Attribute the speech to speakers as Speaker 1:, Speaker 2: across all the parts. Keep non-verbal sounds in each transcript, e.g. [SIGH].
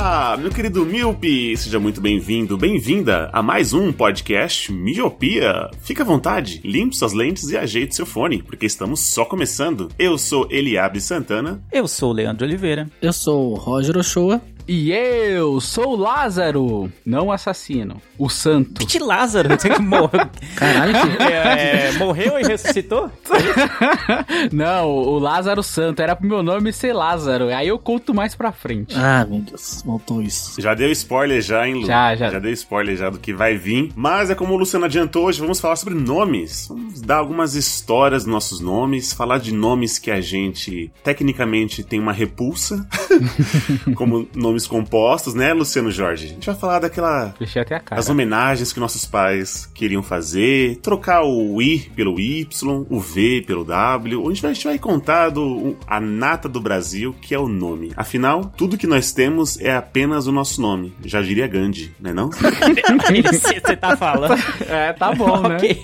Speaker 1: Olá, meu querido Miope! Seja muito bem-vindo, bem-vinda a mais um podcast Miopia. Fique à vontade, limpe suas lentes e ajeite seu fone, porque estamos só começando. Eu sou Eliabe Santana.
Speaker 2: Eu sou o Leandro Oliveira.
Speaker 3: Eu sou o Roger Ochoa.
Speaker 4: E eu sou o Lázaro, não o assassino, o santo.
Speaker 2: Que Lázaro? Você que morreu, [LAUGHS]
Speaker 3: Caralho, que...
Speaker 2: é, é, morreu e ressuscitou? [LAUGHS]
Speaker 4: não, o Lázaro Santo. Era pro meu nome ser Lázaro. Aí eu conto mais pra frente.
Speaker 3: Ah, meu Deus, voltou isso.
Speaker 1: Já deu spoiler já, hein, Lu?
Speaker 4: Já, já.
Speaker 1: Já deu spoiler já do que vai vir. Mas é como o Luciano adiantou, hoje vamos falar sobre nomes. Vamos dar algumas histórias dos nossos nomes, falar de nomes que a gente tecnicamente tem uma repulsa, [LAUGHS] como nomes compostos, né, Luciano Jorge? A gente vai falar daquela
Speaker 4: Fechei até a cara.
Speaker 1: as homenagens que nossos pais queriam fazer, trocar o I pelo Y, o V pelo W. A gente vai, a gente vai contar do, a nata do Brasil, que é o nome. Afinal, tudo que nós temos é apenas o nosso nome. Já diria Gandhi, né não? [LAUGHS]
Speaker 2: Você tá falando.
Speaker 4: É, tá bom, né?
Speaker 2: Ok.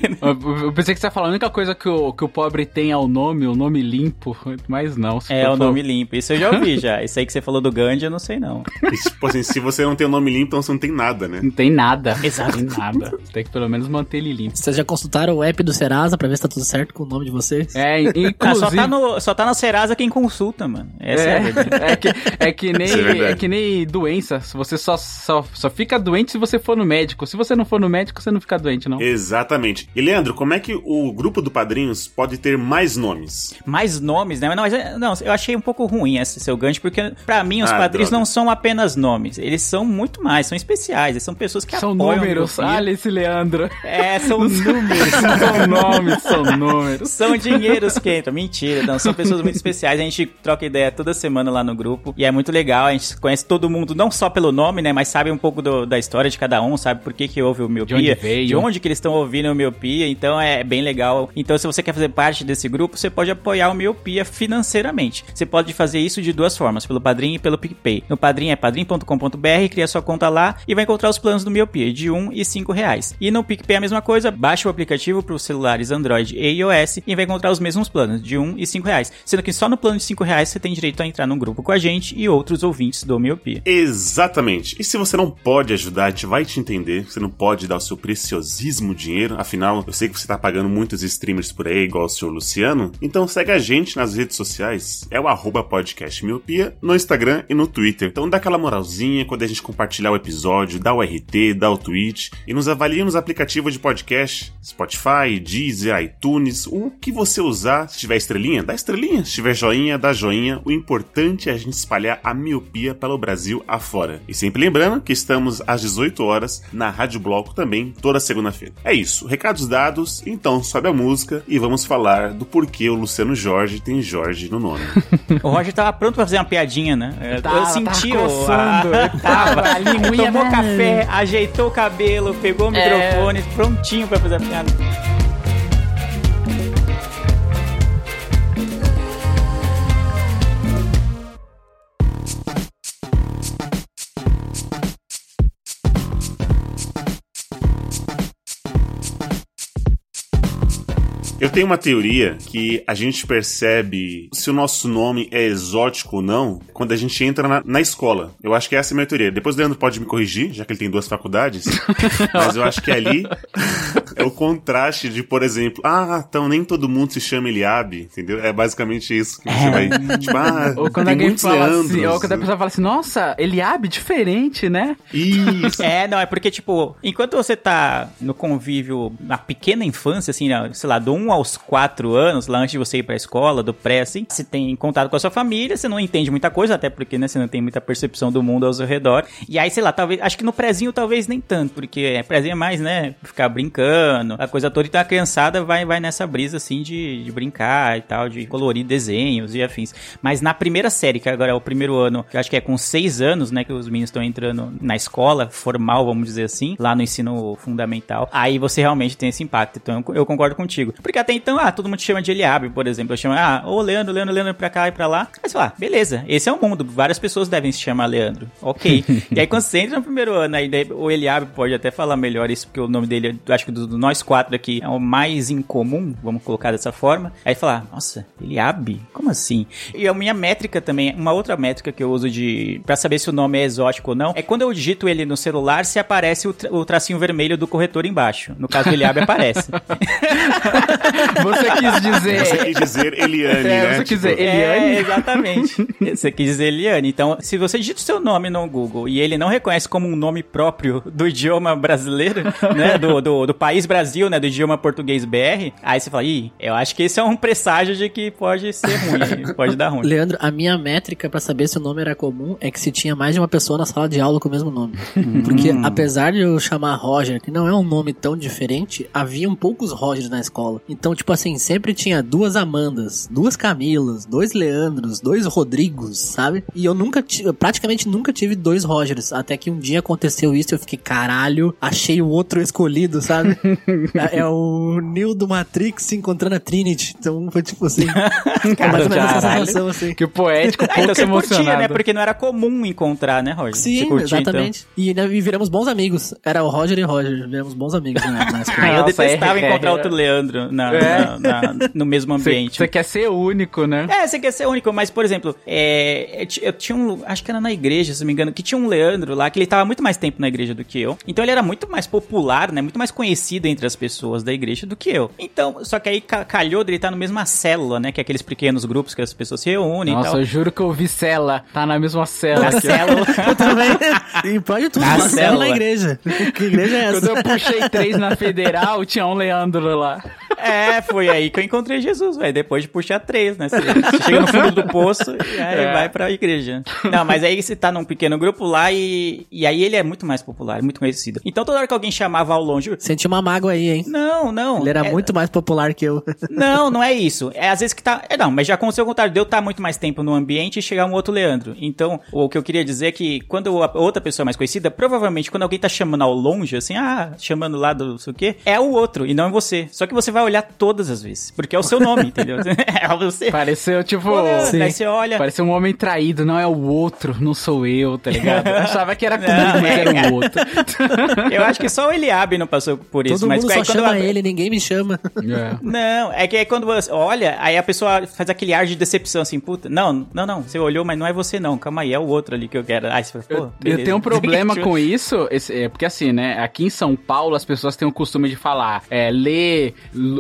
Speaker 4: Eu, pensei que você ia falar, a única coisa que o, que o pobre tem é o nome, o nome limpo, mas não. se
Speaker 2: É
Speaker 4: for
Speaker 2: o nome limpo. Isso eu já ouvi já. Isso aí que você falou do Gandhi, eu não sei não.
Speaker 1: E, tipo assim, se você não tem o nome limpo, então você não tem nada, né?
Speaker 4: Não tem nada. [LAUGHS]
Speaker 2: Exato.
Speaker 4: Não tem nada. Você tem que pelo menos manter ele limpo.
Speaker 3: Vocês já consultaram o app do Serasa pra ver se tá tudo certo com o nome de vocês?
Speaker 4: É,
Speaker 2: Ah, [LAUGHS]
Speaker 4: inclusive...
Speaker 2: só, tá no, só tá na Serasa quem consulta, mano. Essa é, a verdade.
Speaker 4: É, é que, é, que nem,
Speaker 1: é
Speaker 4: é que nem doença. Se Você só, só, só fica doente se você for no médico. Se você não for no médico, você não fica doente, não.
Speaker 1: Exatamente. E Leandro, como é que o grupo do Padrinhos pode ter mais nomes?
Speaker 2: Mais nomes, né? Mas Não, mas, não, eu achei um pouco ruim esse seu gancho, porque pra mim os
Speaker 1: Ah,
Speaker 2: padrinhos
Speaker 1: droga.
Speaker 2: não são apenas nomes. Eles são muito mais, são especiais. Eles são pessoas que
Speaker 4: São
Speaker 2: apoiam
Speaker 4: números.
Speaker 2: o Miopia.
Speaker 4: Olha esse Leandro.
Speaker 2: É, são [LAUGHS] números.
Speaker 4: são nomes, são números.
Speaker 2: São dinheiros que entram. Mentira, não. São pessoas muito especiais. A gente troca ideia toda semana lá no grupo. E é muito legal. A gente conhece todo mundo, não só pelo nome, né? Mas sabe um pouco do- da história de cada um, sabe por que, que houve o miopia.
Speaker 4: De onde veio.
Speaker 2: De onde que eles estão ouvindo o miopia. Então é bem legal. Então, se você quer fazer parte desse grupo, você pode apoiar o miopia financeiramente. Você pode fazer isso de duas formas: pelo Padrim e pelo PicPay. No Padrim é padrim.com.br, cria sua conta lá e vai encontrar os planos do miopia de 1 e 5 reais. E no PicPay é a mesma coisa, baixa o aplicativo para os celulares Android e iOS e vai encontrar os mesmos planos, de 1 e 5 reais. Sendo que só no plano de 5 reais você tem direito a entrar num grupo com a gente e outros ouvintes do Miopia.
Speaker 1: Exatamente. E se você não pode ajudar, a gente vai te entender. Você não pode dar o seu preciosíssimo dinheiro. Afinal, eu sei que você tá pagando muitos streamers por aí, igual o senhor Luciano. Então segue a gente nas redes sociais. É o arroba podcast miopia no Instagram e no Twitter. Então dá aquela moralzinha quando a gente compartilhar o episódio, dá o RT, dá o tweet e nos avalia nos aplicativos de podcast, Spotify, Deezer, iTunes, o que você usar. Se tiver estrelinha, dá estrelinha. Se tiver joinha, dá joinha. O importante é a gente espalhar a miopia pelo Brasil afora. E sempre lembrando que estamos às 18 horas na Rádio Bloco também, toda segunda-feira. É isso, recados dados, então sobe a música e vamos falar do porquê o Luciano Jorge tem Jorge no nome. [LAUGHS]
Speaker 2: O Roger tava pronto pra fazer uma piadinha, né? Eu-
Speaker 4: Tava,
Speaker 2: eu senti
Speaker 4: tava
Speaker 2: o.
Speaker 4: coçando,
Speaker 2: a-
Speaker 4: ele tava, [LAUGHS] a linguinha,
Speaker 2: Tomou café, ajeitou o cabelo, pegou o
Speaker 4: É.
Speaker 2: microfone, prontinho pra fazer a piada.
Speaker 1: Eu tenho uma teoria que a gente percebe se o nosso nome é exótico ou não quando a gente entra na, na escola. Eu acho que essa é a minha teoria. Depois o Leandro pode me corrigir, já que ele tem duas faculdades. [LAUGHS] mas eu acho que ali é o contraste de, por exemplo, ah, então nem todo mundo se chama Eliabe, entendeu? É basicamente isso que você vai. Tipo, ah,
Speaker 4: Ou quando
Speaker 1: tem
Speaker 4: alguém
Speaker 1: muitos
Speaker 4: fala
Speaker 1: Leandros.
Speaker 4: assim, ou quando a pessoa fala assim, nossa, Eliabe, diferente, né?
Speaker 1: Isso.
Speaker 2: É, não, é porque, tipo, enquanto você tá no convívio na pequena infância, assim, sei lá, do 1 aos 4 anos, lá antes de você ir pra escola, do pré, assim, você tem contato com a sua família, você não entende muita coisa, até porque, né, você não tem muita percepção do mundo ao seu redor. E aí, sei lá, talvez, acho que no prézinho talvez nem tanto, porque é, prézinho é mais, né, ficar brincando ano, a coisa toda. Então a criançada vai, vai nessa brisa assim de, de brincar e tal, de colorir desenhos e afins. Mas na primeira série, que agora é o primeiro ano, que eu acho que é com seis anos, né, que os meninos estão entrando na escola formal, vamos dizer assim, lá no ensino fundamental, aí você realmente tem esse impacto. Então eu, concordo contigo. Porque até então, ah, todo mundo chama de Eliabe, por exemplo. Eu chamo, ah, ô Leandro, Leandro, Leandro pra cá e pra lá. Você fala, ah, beleza, esse é o mundo. Várias pessoas devem se chamar Leandro. Ok. [LAUGHS] e aí quando você entra no primeiro ano, aí o Eliabe pode até falar melhor isso, porque o nome dele, eu acho que do, do nós quatro aqui, é o mais incomum, vamos colocar dessa forma. Aí falar, nossa, Eliabe? Como assim? E a minha métrica também, uma outra métrica que eu uso de para saber se o nome é exótico ou não, é quando eu digito ele no celular, se aparece o, tra o tracinho vermelho do corretor embaixo. No caso do Eliabe aparece. [LAUGHS]
Speaker 4: Você quis dizer.
Speaker 1: Você quis dizer Eliane,
Speaker 4: É,
Speaker 1: né?
Speaker 4: você quis dizer
Speaker 1: Tipo,
Speaker 4: Eliane?
Speaker 2: É, exatamente. Você quis dizer Eliane. Então, se você digita o seu nome no Google e ele não reconhece como um nome próprio do idioma brasileiro, né? Do, do, do país Brasil, né? Do idioma português BR, aí você fala, ih, eu acho que esse é um presságio de que pode ser ruim, [LAUGHS] pode dar ruim.
Speaker 3: Leandro, a minha métrica pra saber se o nome era comum é que se tinha mais de uma pessoa na sala de aula com o mesmo nome. Porque apesar de eu chamar Roger, que não é um nome tão diferente, haviam poucos Rogers na escola. Então, tipo assim, sempre tinha duas Amandas, duas Camilas, dois Leandros, dois Rodrigos, sabe? E eu nunca tive, praticamente nunca tive dois Rogers. Até que um dia aconteceu isso e eu fiquei, caralho, achei o outro escolhido, sabe? [LAUGHS] [LAUGHS] é é o Neo do Matrix se encontrando a Trinity. Então foi tipo assim. [LAUGHS] Foi mais ou menos essa sensação, assim.
Speaker 4: Que poético, [LAUGHS]
Speaker 2: Ah, então
Speaker 4: pouco
Speaker 2: você curtia,
Speaker 4: emocionado.
Speaker 2: né? Porque não era comum encontrar, né, Roger?
Speaker 3: Sim,
Speaker 2: curtia, então?
Speaker 3: exatamente. E, né, e viramos bons amigos. Era o Roger e Roger. Viramos bons amigos na, na
Speaker 2: Ah, eu detestava
Speaker 4: é-
Speaker 2: encontrar
Speaker 4: é-
Speaker 2: outro Leandro na,
Speaker 4: É.
Speaker 2: na- na- no mesmo ambiente.
Speaker 4: Você quer ser único, né?
Speaker 2: É, você quer ser único, mas, por exemplo, é, eu tinha um. Acho que era na igreja, se não me engano, que tinha um Leandro lá, que ele tava muito mais tempo na igreja do que eu. Então ele era muito mais popular, né? Muito mais conhecido entre as pessoas da igreja do que eu. Então, só que aí ca- calhou dele estar no mesma célula, né? Que é aqueles pequenos grupos que as pessoas se reúnem e
Speaker 4: Nossa,
Speaker 2: tal.
Speaker 4: eu juro que eu vi cela. Tá na mesma cela.
Speaker 2: Na célula. [LAUGHS]
Speaker 3: Eu também. [LAUGHS] E pode tudo.
Speaker 2: Na
Speaker 3: célula na igreja. Que igreja é
Speaker 4: Quando
Speaker 3: essa?
Speaker 4: eu puxei três na federal, tinha um Leandro lá.
Speaker 2: É, foi aí que eu encontrei Jesus, velho. Depois de puxar três, né? Você, você chega no fundo do poço e aí
Speaker 4: É.
Speaker 2: vai pra igreja. Não, mas aí você tá num pequeno grupo lá e, e aí ele é muito mais popular, muito conhecido. Então toda hora que alguém chamava ao longe.
Speaker 3: Senti uma mágoa aí, hein?
Speaker 2: Não, não.
Speaker 3: Ele era
Speaker 2: é-
Speaker 3: muito mais popular que eu. [LAUGHS]
Speaker 2: Não, não é isso. É às vezes que tá. É não, mas já aconteceu o contrário. De eu estar muito mais tempo no ambiente e chegar um outro Leandro. Então, o que eu queria dizer é que quando a outra pessoa é mais conhecida, provavelmente quando alguém tá chamando ao longe, assim, ah, chamando lá do não sei o quê, é o outro e não é você. Só que você vai olhar todas as vezes. Porque é o seu nome, entendeu? [LAUGHS] É você.
Speaker 4: Pareceu, tipo...
Speaker 2: Leandro, Aí você olha.
Speaker 4: Pareceu um homem traído, não é o outro, não sou eu, tá ligado? Eu achava que era [LAUGHS] comigo,
Speaker 2: Não,
Speaker 4: mas
Speaker 2: é,
Speaker 4: era o outro.
Speaker 2: Eu acho que só o Eliabe não passou por isso.
Speaker 3: Todo
Speaker 2: mas
Speaker 3: mundo
Speaker 2: aí
Speaker 3: só
Speaker 2: quando
Speaker 3: chama
Speaker 2: eu-
Speaker 3: ele, ninguém me chama.
Speaker 4: É.
Speaker 2: Não, é que aí quando você olha, aí a pessoa faz aquele ar de decepção assim, puta, não, não, não, você olhou, mas não é você não, calma aí, é o outro ali que eu quero. Aí você fala, pô,
Speaker 4: Eu, eu tenho um problema [LAUGHS] com isso, esse- é, porque assim, né, aqui em São Paulo as pessoas têm o costume de falar é, Lê,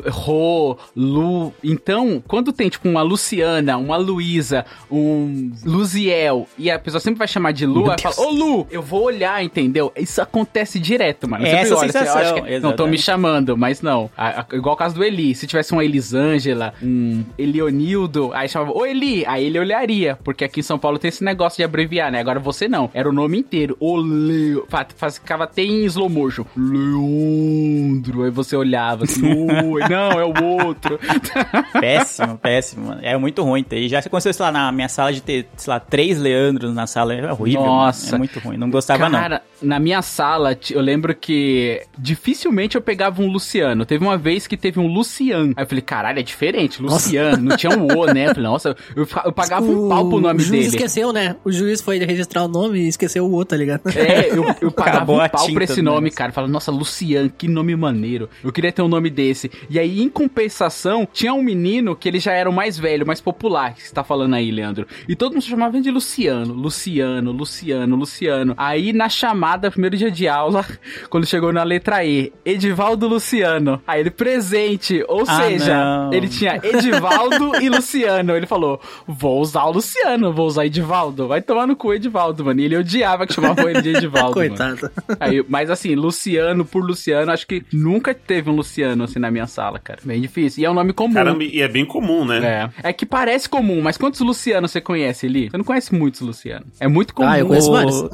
Speaker 4: Rô, Lu. Então, quando tem tipo uma Luciana, uma Luísa, um Luziel, e a pessoa sempre vai chamar de Lu, aí fala, ô Lu, eu vou olhar, entendeu? Isso acontece direto, mano. Eu
Speaker 2: É essa
Speaker 4: olho, assim, eu
Speaker 2: sensação,
Speaker 4: acho que- não, estão me chamando, mas não. A- a- igual o caso do Eli, se tivesse uma Elisângela, um Elionildo, aí chamava, ô Eli, aí ele olharia, porque aqui em São Paulo tem esse negócio de abreviar, né? Agora você não, era o nome inteiro, o Leo, ficava até em slow motion, Leandro, aí você olhava assim, [LAUGHS] não, é o outro. [LAUGHS]
Speaker 2: Péssimo, péssimo, mano. É muito ruim ter. E já aconteceu, sei lá, na minha sala de ter, sei lá, três Leandros na sala, é horrível. mano.
Speaker 4: Nossa.
Speaker 2: É muito ruim, não gostava não.
Speaker 4: Cara, na minha sala, eu lembro que dificilmente eu pegava um Luciano. Teve uma vez que teve um Lucian. Aí eu falei, caralho, é diferente. Luciano, não tinha um O, né? Eu falei, nossa, eu, eu pagava um pau pro nome
Speaker 3: o juiz
Speaker 4: dele.
Speaker 3: esqueceu, né? O juiz foi registrar o nome e esqueceu o outro, tá ligado?
Speaker 4: É, eu, eu pagava
Speaker 2: Acabou
Speaker 4: um pau pra esse nome,
Speaker 2: negócio.
Speaker 4: cara. Falava, nossa, Lucian, que nome maneiro. Eu queria ter um nome desse. E aí, em compensação, tinha um menino que ele já era o mais velho, mais popular, que você tá falando aí, Leandro. E todo mundo se chamava de Luciano, Luciano, Luciano, Luciano. Aí, na chamada, primeiro dia de aula, [LAUGHS] quando chegou na letra E, Edivaldo Luciano. Aí ele, presente. Ou
Speaker 2: Ah,
Speaker 4: seja,
Speaker 2: não.
Speaker 4: ele tinha Edivaldo e Luciano. Ele falou, vou usar o Luciano, vou usar Edivaldo. Vai tomar no cu, Edivaldo, mano. E ele odiava que chamavam ele de Edivaldo, [LAUGHS] mano.
Speaker 3: Coitado.
Speaker 4: Aí, mas assim, Luciano por Luciano, acho que nunca teve um Luciano assim na minha sala, cara. Bem difícil. E é um nome comum.
Speaker 1: Caramba, e é bem comum, né?
Speaker 4: É. É que parece comum, mas quantos Lucianos você conhece ali? Você não conhece muitos Lucianos. É muito comum.
Speaker 3: Ah, eu conheço
Speaker 2: O-
Speaker 3: vários.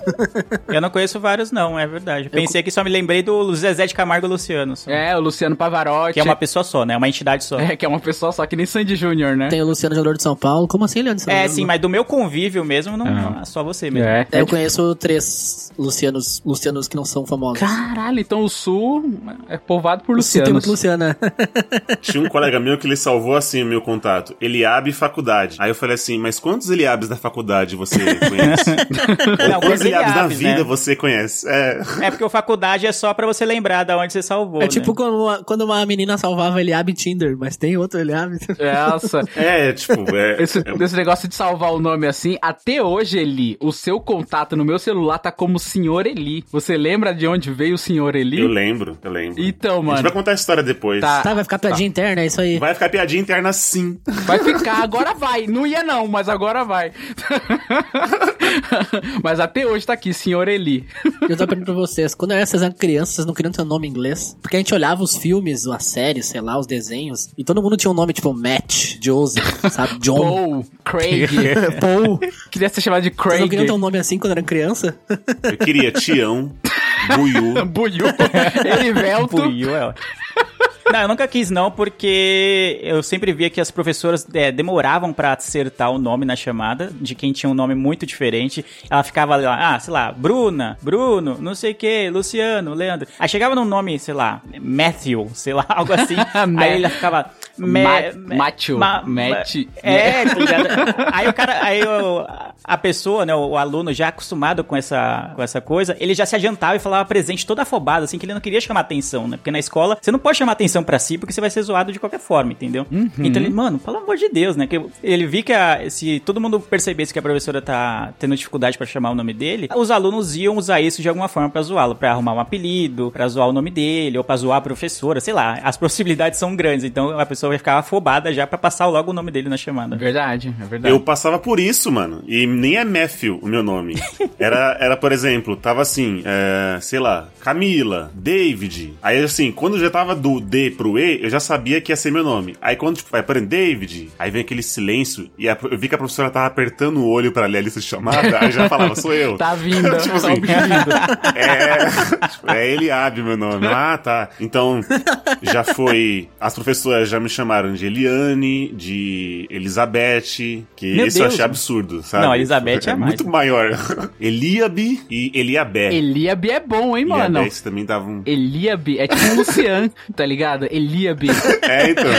Speaker 2: Eu não conheço vários, não, é verdade. Pensei que só me lembrei do Zezé de Camargo Luciano. Só.
Speaker 4: É, o Luciano Pavarotti.
Speaker 2: Que é uma pessoa só, né? Uma entidade só.
Speaker 4: É, que é uma pessoa só, que nem Sandy Júnior, né?
Speaker 3: Tem o Luciano Jogador de São Paulo. Como assim, Leandro?
Speaker 2: É,
Speaker 3: lembra?
Speaker 2: sim, mas do meu convívio mesmo, não, não, só você mesmo.
Speaker 4: É.
Speaker 3: Eu conheço três Lucianos, Lucianos que não são famosos.
Speaker 4: Caralho, então o Sul é povoado por
Speaker 3: O Sul tem muito Luciana. [LAUGHS]
Speaker 1: Tinha um colega meu que ele salvou assim o meu contato. Eliabe faculdade. Aí eu falei assim, mas quantos Eliabes da faculdade você conhece? [LAUGHS]
Speaker 2: Não,
Speaker 1: quantos
Speaker 2: quantos
Speaker 1: Eliabes da
Speaker 2: Eliabes,
Speaker 1: vida
Speaker 2: né?
Speaker 1: você conhece? É.
Speaker 2: É porque o faculdade é só pra você lembrar da onde você salvou.
Speaker 3: É tipo
Speaker 2: né?
Speaker 3: quando uma, quando uma menina salvava Eliabe em Tinder, mas tem outro Eliabe.
Speaker 4: Nossa.
Speaker 1: É, tipo, é. [LAUGHS]
Speaker 4: Esse,
Speaker 1: é-
Speaker 4: esse negócio de salvar o nome assim, até hoje, Eli, o seu contato no meu celular tá como Senhor Eli. Você lembra de onde veio o Senhor Eli?
Speaker 1: Eu lembro, eu lembro.
Speaker 4: Então,
Speaker 1: A gente
Speaker 4: mano.
Speaker 1: vai contar a história depois.
Speaker 4: Tá.
Speaker 3: Tá, vai ficar piadinha interna, é isso aí.
Speaker 1: Vai ficar piadinha interna sim.
Speaker 4: Vai ficar, agora vai. Não ia não, mas agora vai. [LAUGHS] [LAUGHS] mas até hoje tá aqui, Senhor Eli. [LAUGHS]
Speaker 3: Eu tô perguntando pra vocês, quando vocês eram crianças, vocês não queriam ter um nome em inglês? Porque a gente olhava os filmes, as séries, sei lá, os desenhos, e todo mundo tinha um nome tipo Matt, Joseph, sabe? John. [LAUGHS]
Speaker 4: Paul, Craig.
Speaker 3: Paul.
Speaker 4: Queria ser chamado de
Speaker 3: Vocês não
Speaker 4: Craig.
Speaker 3: queriam ter um nome assim quando eram criança?
Speaker 1: Eu queria Tião, Buiu.
Speaker 4: Buiu. Erivelto.
Speaker 2: Puiu, é, ó. Não, eu nunca quis não, porque eu sempre via que as professoras é, demoravam pra acertar o nome na chamada, de quem tinha um nome muito diferente. Ela ficava lá, ah, sei lá, Bruna, Bruno, não sei o que, Luciano, Leandro. Aí chegava num nome, sei lá, Matthew, sei lá, [LAUGHS] algo assim. [LAUGHS] aí ela ficava...
Speaker 4: Ma- macho, Matt. [LAUGHS]
Speaker 2: É, tá ligado? Aí o cara, aí o- a pessoa, né, o aluno já acostumado com essa, com essa coisa, ele já se adiantava e falava presente todo afobado, assim, que ele não queria chamar atenção, né? Porque na escola você não pode chamar atenção pra si, porque você vai ser zoado de qualquer forma, entendeu? Então ele, mano, pelo amor de Deus, né? Que ele vi que a- se todo mundo percebesse que a professora tá tendo dificuldade pra chamar o nome dele, os alunos iam usar isso de alguma forma pra zoá-lo, pra arrumar um apelido, pra zoar o nome dele, ou pra zoar a professora, sei lá. As possibilidades são grandes, então a pessoa vai ficar afobada já pra passar logo o nome dele na chamada.
Speaker 4: Verdade, é verdade.
Speaker 1: Eu passava por isso, mano. E nem é Matthew o meu nome. [LAUGHS] Era, era por exemplo, tava assim, é, sei lá, Camila, David. Aí, assim, quando já tava do D pro E, eu já sabia que ia ser meu nome. Aí, quando, tipo, vai, por exemplo, David, aí vem aquele silêncio, e a- eu vi que a professora tava apertando o olho pra ler a lista de chamada, aí já falava, sou eu. [LAUGHS]
Speaker 4: Tá vindo, [LAUGHS]
Speaker 1: tipo
Speaker 4: tá
Speaker 1: assim,
Speaker 4: vindo.
Speaker 1: é, tipo, é Eliabe meu nome. Ah, tá. Então, já foi. As professoras já me chamaram de Eliane, de Elizabeth, que
Speaker 2: Meu
Speaker 1: isso eu
Speaker 2: Deus.
Speaker 1: achei absurdo, sabe?
Speaker 2: Não, Elizabeth é mais.
Speaker 1: muito maior. [LAUGHS] Eliabe e Eliabé.
Speaker 4: Eliabe é bom, hein, mano?
Speaker 1: Eliabé, isso também dava um.
Speaker 4: Eliabe é tipo um Lucian, [LAUGHS] tá ligado? Eliabe.
Speaker 1: É, então.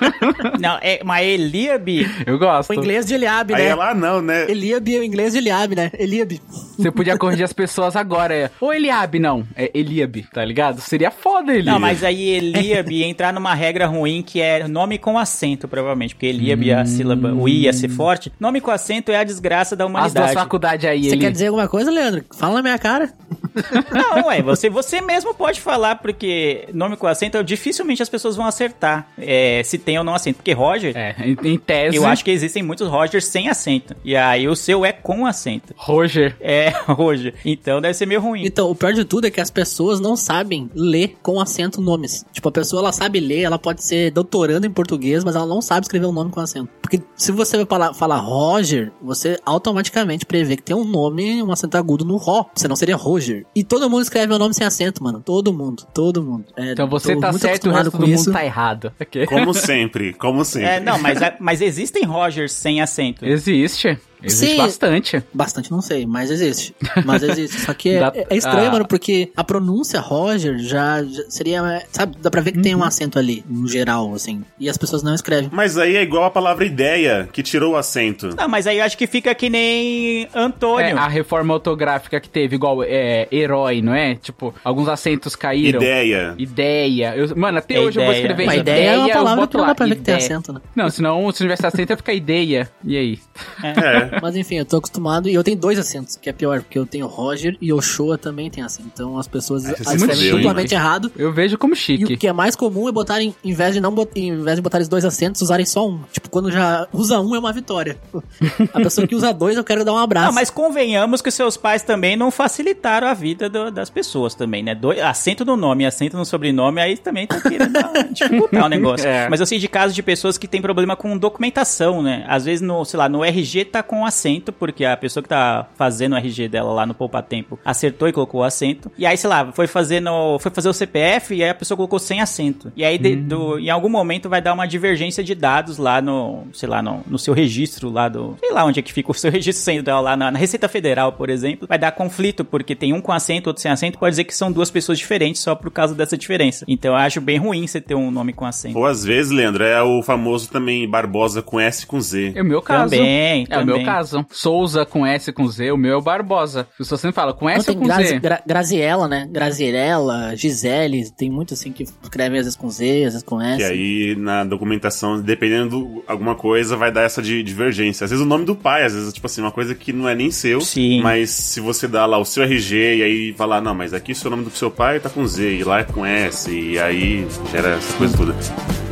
Speaker 1: [LAUGHS]
Speaker 2: Não, é, mas Eliabe.
Speaker 4: Eu gosto.
Speaker 3: O inglês de Eliabe,
Speaker 1: Aí
Speaker 3: né?
Speaker 1: ela, ah, não, né?
Speaker 3: Eliabe é o inglês de Eliabe, né? Eliabe.
Speaker 4: Você podia corrigir as pessoas agora. É, Ô Eliabe, não. É Eliabe, tá ligado? Seria foda, Eliabe.
Speaker 2: Não, mas aí Eliabe ia entrar numa regra ruim que é nome com acento, provavelmente. Porque Eliabe, a sílaba, o I ia ser forte. Nome com acento é a desgraça da
Speaker 4: As duas
Speaker 2: humanidade.
Speaker 4: faculdades aí,
Speaker 3: Você quer dizer alguma coisa, Leandro? Fala na minha cara. [LAUGHS]
Speaker 2: Não, ué, você, você mesmo pode falar, porque nome com acento, dificilmente as pessoas vão acertar é, se tem ou não acento. Porque Roger,
Speaker 4: É, em, em tese.
Speaker 2: eu acho que existem muitos Rogers sem acento. E aí o seu é com acento.
Speaker 4: Roger.
Speaker 2: É, [LAUGHS] Roger. Então deve ser meio ruim.
Speaker 3: Então, o pior de tudo é que as pessoas não sabem ler com acento nomes. Tipo, a pessoa ela sabe ler, ela pode ser doutorando em português, mas ela não sabe escrever um nome com acento. Porque se você vai falar, falar Roger, você automaticamente prevê que tem um nome, um acento agudo no Ro. Senão seria Roger. E todo mundo escreve o nome sem acento, mano. Todo mundo. Todo mundo. É,
Speaker 4: Então você tá
Speaker 3: muito
Speaker 4: certo, o resto
Speaker 3: com
Speaker 4: do mundo
Speaker 3: isso.
Speaker 4: tá errado. Ok.
Speaker 1: Como sempre, como sempre.
Speaker 2: É, não, mas, mas existem Rogers sem acento.
Speaker 4: Existe. Existe
Speaker 3: Sim.
Speaker 4: bastante.
Speaker 3: Bastante não sei, mas existe. Mas existe. Só que [LAUGHS] é,
Speaker 4: Dá-
Speaker 3: é estranho,
Speaker 4: ah.
Speaker 3: mano, porque a pronúncia Roger já, já seria. Sabe, dá pra ver que tem um acento ali, no geral, assim. E as pessoas não escrevem.
Speaker 1: Mas aí é igual a palavra ideia, que tirou o acento.
Speaker 2: Não, mas aí eu acho que fica que nem Antônio.
Speaker 4: É, a reforma ortográfica que teve, igual é, herói, não é? Tipo, alguns acentos caíram.
Speaker 1: Ideia.
Speaker 4: Ideia. Eu- mano, até
Speaker 2: É
Speaker 4: hoje eu vou
Speaker 2: ideia.
Speaker 4: escrever
Speaker 3: Uma
Speaker 4: ideia.
Speaker 3: ideia é uma palavra que não dá pra ver que tem
Speaker 4: ideia.
Speaker 3: acento, né?
Speaker 4: Não, senão se não tivesse acento ia ficar ideia. E aí?
Speaker 1: É. [LAUGHS]
Speaker 3: Mas enfim, eu tô acostumado e eu tenho dois acentos, que é pior, porque eu tenho Roger e Ochoa também tem acento. Então as pessoas
Speaker 1: você se
Speaker 3: escrevem duplamente errado.
Speaker 4: Eu vejo como
Speaker 3: E
Speaker 4: chique.
Speaker 3: o que é mais comum é botarem, em vez de não bot- em vez de botarem os dois acentos, usarem só um. Tipo, quando já usa um é uma vitória. [LAUGHS] A pessoa que usa dois, eu quero dar um abraço.
Speaker 2: Não, mas convenhamos que seus pais também não facilitaram a vida do- das pessoas também, né? Do, acento no nome, acento no sobrenome, aí também tá querendo [LAUGHS] dificultar o negócio. [LAUGHS]
Speaker 4: É.
Speaker 2: Mas eu sei de casos de pessoas que têm problema com documentação, né? Às vezes, no, sei lá, no RG tá com acento, porque a pessoa que tá fazendo o RG dela lá no Poupa Tempo acertou e colocou o acento. E aí, sei lá, foi fazer, no, foi fazer o CPF e aí a pessoa colocou sem acento. E aí, de- do- em algum momento, vai dar uma divergência de dados lá no, sei lá, no, no seu registro lá do. Sei lá onde é que fica o seu [LAUGHS] registro central lá na, na Receita Federal, por exemplo. Vai dar conflito, porque tem um com acento, outro sem acento. Pode dizer que são duas pessoas diferentes só por causa dessa diferença. Então eu acho bem ruim você ter um nome com acento.
Speaker 1: Ou às vezes, Leandro, é o famoso também Barbosa com S e com Z.
Speaker 4: É o meu caso.
Speaker 2: Também,
Speaker 4: É o meu caso. Souza com S com Z, o meu é o Barbosa. As pessoas sempre falam com
Speaker 3: Não,
Speaker 4: S
Speaker 3: tem
Speaker 4: ou com
Speaker 3: Grazi,
Speaker 4: Z?
Speaker 3: Gra- Graziella, né? Graziella, Gisele, tem muito assim que escreve às vezes com Z, às vezes com S.
Speaker 1: Que aí, na documentação, dependendo de alguma coisa, vai dar essa de divergência. Às vezes o nome do pai, às vezes, tipo assim, uma coisa que não é nem seu.
Speaker 2: Sim.
Speaker 1: Mas se você dá lá o seu RG e aí falar, não, mas aqui o seu nome do seu pai tá com Z e lá é com S, e aí gera essa coisa toda.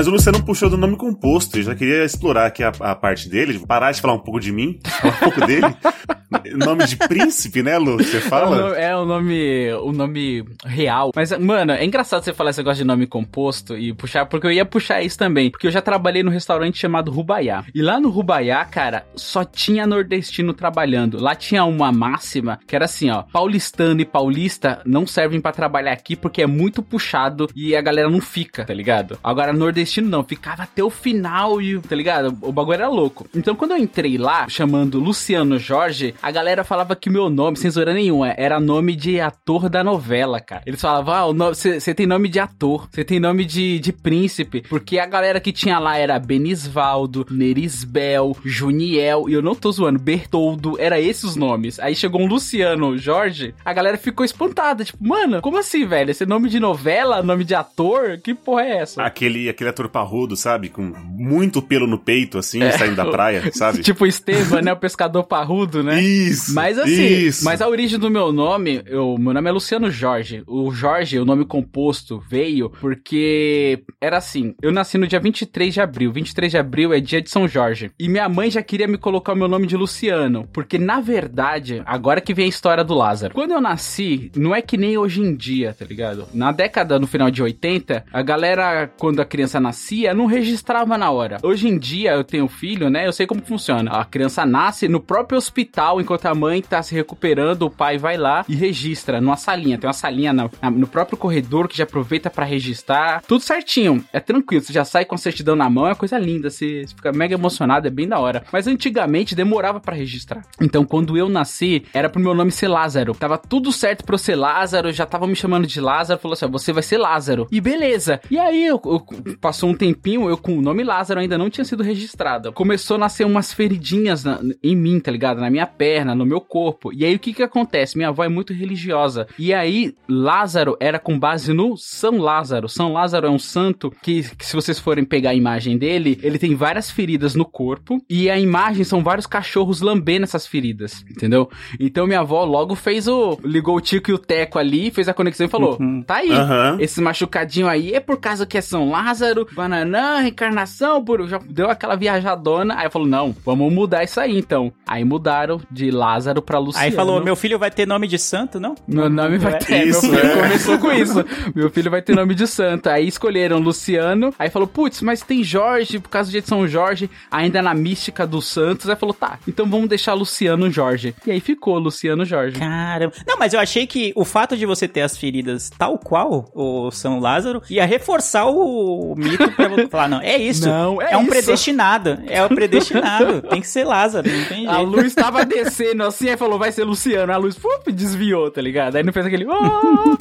Speaker 1: Mas o Luciano puxou do nome composto e já queria explorar aqui a, a parte dele, parar de falar um pouco de mim, falar um pouco dele. [LAUGHS] nome de príncipe, né, Lu? Você
Speaker 4: É o
Speaker 1: fala?
Speaker 4: nome- É o nome, o nome real. Mas, mano, é engraçado você falar esse negócio de nome composto e puxar, porque eu ia puxar isso também. Porque eu já trabalhei num restaurante chamado Rubaiá. E lá no Rubaiá, cara, só tinha nordestino trabalhando. Lá tinha uma máxima que era assim, ó: paulistano e paulista não servem pra trabalhar aqui porque é muito puxado e a galera não fica, tá ligado? Agora, nordestino não, ficava até o final e, tá ligado? O bagulho era louco. Então, quando eu entrei lá, chamando Luciano Jorge, a galera falava que meu nome, sem zoeira nenhuma, era nome de ator da novela, cara. Eles falavam, ah, você tem nome de ator, você tem nome de, de príncipe, porque a galera que tinha lá era Benisvaldo, Nerisbel, Juniel, e eu não tô zoando, Bertoldo, era esses os nomes. Aí chegou um Luciano Jorge, a galera ficou espantada, tipo, mano, como assim, velho? Esse nome de novela, nome de ator? Que porra é essa?
Speaker 1: Aquele, aquele ator parrudo, sabe? Com muito pelo no peito, assim,
Speaker 4: É.
Speaker 1: saindo da [LAUGHS] praia, sabe?
Speaker 4: tipo Esteban, né? O pescador parrudo, né?
Speaker 1: Isso!
Speaker 4: Mas assim,
Speaker 1: isso.
Speaker 4: mas a origem do meu nome, eu, meu nome é Luciano Jorge. O Jorge, o nome composto, veio porque era assim, eu nasci no dia 23 de abril. 23 de abril é dia de São Jorge. E minha mãe já queria me colocar o meu nome de Luciano, porque na verdade, agora que vem a história do Lázaro. Quando eu nasci, não é que nem hoje em dia, tá ligado? Na década, no final de 80, a galera, quando a criança nascia, não registrava na hora. Hoje em dia, eu tenho filho, né? Eu sei como funciona. A criança nasce no próprio hospital, enquanto a mãe tá se recuperando, o pai vai lá e registra numa salinha. Tem uma salinha na- na- no próprio corredor que já aproveita pra registrar. Tudo certinho. É tranquilo. Você já sai com a certidão na mão, é coisa linda. Você, você fica mega emocionado, é bem da hora. Mas antigamente demorava pra registrar. Então, quando eu nasci, era pro meu nome ser Lázaro. Tava tudo certo pra eu ser Lázaro, já tava me chamando de Lázaro. Falou assim: você vai ser Lázaro. E beleza. E aí, eu, eu- passou um tempinho, eu com o nome Lázaro ainda não tinha sido registrado. Começou a nascer umas feridinhas na- em mim, tá ligado? Na minha perna, no meu corpo. E aí, o que que acontece? Minha avó é muito religiosa. E aí, Lázaro era com base no São Lázaro. São Lázaro é um santo que, que se vocês forem pegar a imagem dele, ele tem várias feridas no corpo. E a imagem são vários cachorros lambendo essas feridas, entendeu? Então, minha avó logo fez o... Ligou o Tico e o Teco ali, fez a conexão e falou, tá aí.
Speaker 1: Aham.
Speaker 4: Esse machucadinho aí é por causa que é São Lázaro, Bananã, reencarnação, por... já deu aquela viajadona. Aí falou, não, vamos mudar isso aí então. Aí mudaram de Lázaro pra Luciano.
Speaker 2: Aí falou, meu filho vai ter nome de santo, não?
Speaker 4: Meu nome vai
Speaker 2: É,
Speaker 4: ter.
Speaker 1: isso,
Speaker 4: meu filho
Speaker 1: é.
Speaker 4: começou com isso. [LAUGHS] Meu filho vai ter nome de santo. Aí escolheram Luciano. Aí falou, putz, mas tem Jorge, por causa de São Jorge, ainda na mística dos santos. Aí falou, tá, então vamos deixar Luciano Jorge. E aí ficou Luciano Jorge.
Speaker 2: Caramba. Não, mas eu achei que o fato de você ter as feridas tal qual o São Lázaro ia reforçar o mito pra você [LAUGHS] falar, não, é isso.
Speaker 4: Não, é
Speaker 2: um
Speaker 4: isso.
Speaker 2: predestinado. É o predestinado. Tem que ser Lázaro, não tem
Speaker 4: A
Speaker 2: jeito.
Speaker 4: luz tava [LAUGHS] descendo assim, aí falou, vai ser Luciano. A luz puf, desviou, tá ligado? Aí não fez aquele. "Ah".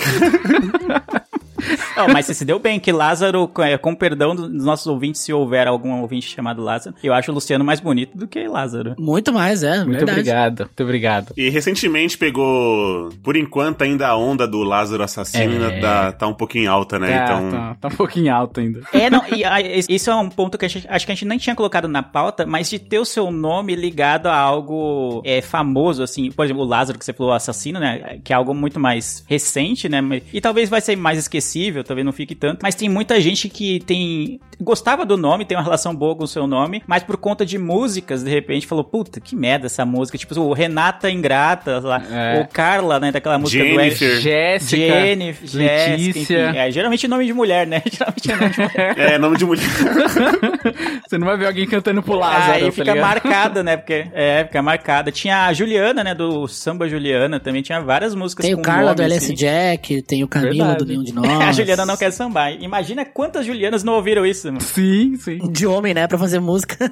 Speaker 4: [LAUGHS]
Speaker 2: Mas você se deu bem, que Lázaro, com- é, perdão dos nossos ouvintes, se houver algum ouvinte chamado Lázaro, eu acho o Luciano mais bonito do que Lázaro.
Speaker 3: Muito mais, é,
Speaker 4: Muito
Speaker 3: verdade.
Speaker 4: obrigado, muito obrigado.
Speaker 1: E recentemente pegou, por enquanto, ainda a onda do Lázaro assassino
Speaker 4: É.
Speaker 1: tá, tá um pouquinho alta, né?
Speaker 4: Tá,
Speaker 1: então.
Speaker 4: tá, tá um pouquinho alto ainda.
Speaker 2: É, não, e, [LAUGHS] esse- isso é um ponto que a gente- acho que a gente nem tinha colocado na pauta, mas de ter o seu nome ligado a algo é, famoso, assim, por exemplo, o Lázaro que você falou, assassino, né, que é algo muito mais recente, né, e talvez vai ser mais esquecível, talvez não fique tanto, mas tem muita gente que tem, gostava do nome, tem uma relação boa com o seu nome, mas por conta de músicas, de repente, falou, puta, que merda essa música, tipo, o Renata Ingrata, lá,
Speaker 4: É.
Speaker 2: o Carla, né, daquela música do
Speaker 1: Jennifer.
Speaker 4: Jéssica,
Speaker 2: Jennifer, Jéssica,
Speaker 4: Letícia.
Speaker 2: enfim, é, geralmente nome de mulher, né, [LAUGHS] geralmente é nome de mulher. [LAUGHS]
Speaker 1: É, nome de mulher. [LAUGHS]
Speaker 4: Você não vai ver alguém cantando pro Lázaro,
Speaker 2: Aí
Speaker 4: tá
Speaker 2: fica
Speaker 4: ligado?
Speaker 2: marcada, né? Porque é, fica marcada. Tinha a Juliana, né? Do Samba Juliana, também tinha várias músicas
Speaker 3: Tem o Carla do
Speaker 2: nome,
Speaker 3: LS
Speaker 2: assim.
Speaker 3: Jack, tem o Camilo
Speaker 4: Verdade.
Speaker 3: do Nenhum de Nós. [LAUGHS]
Speaker 2: a Juliana não quer sambar. Imagina quantas Julianas não ouviram isso, mano.
Speaker 4: Sim, sim.
Speaker 3: De homem, né, pra fazer música. [LAUGHS]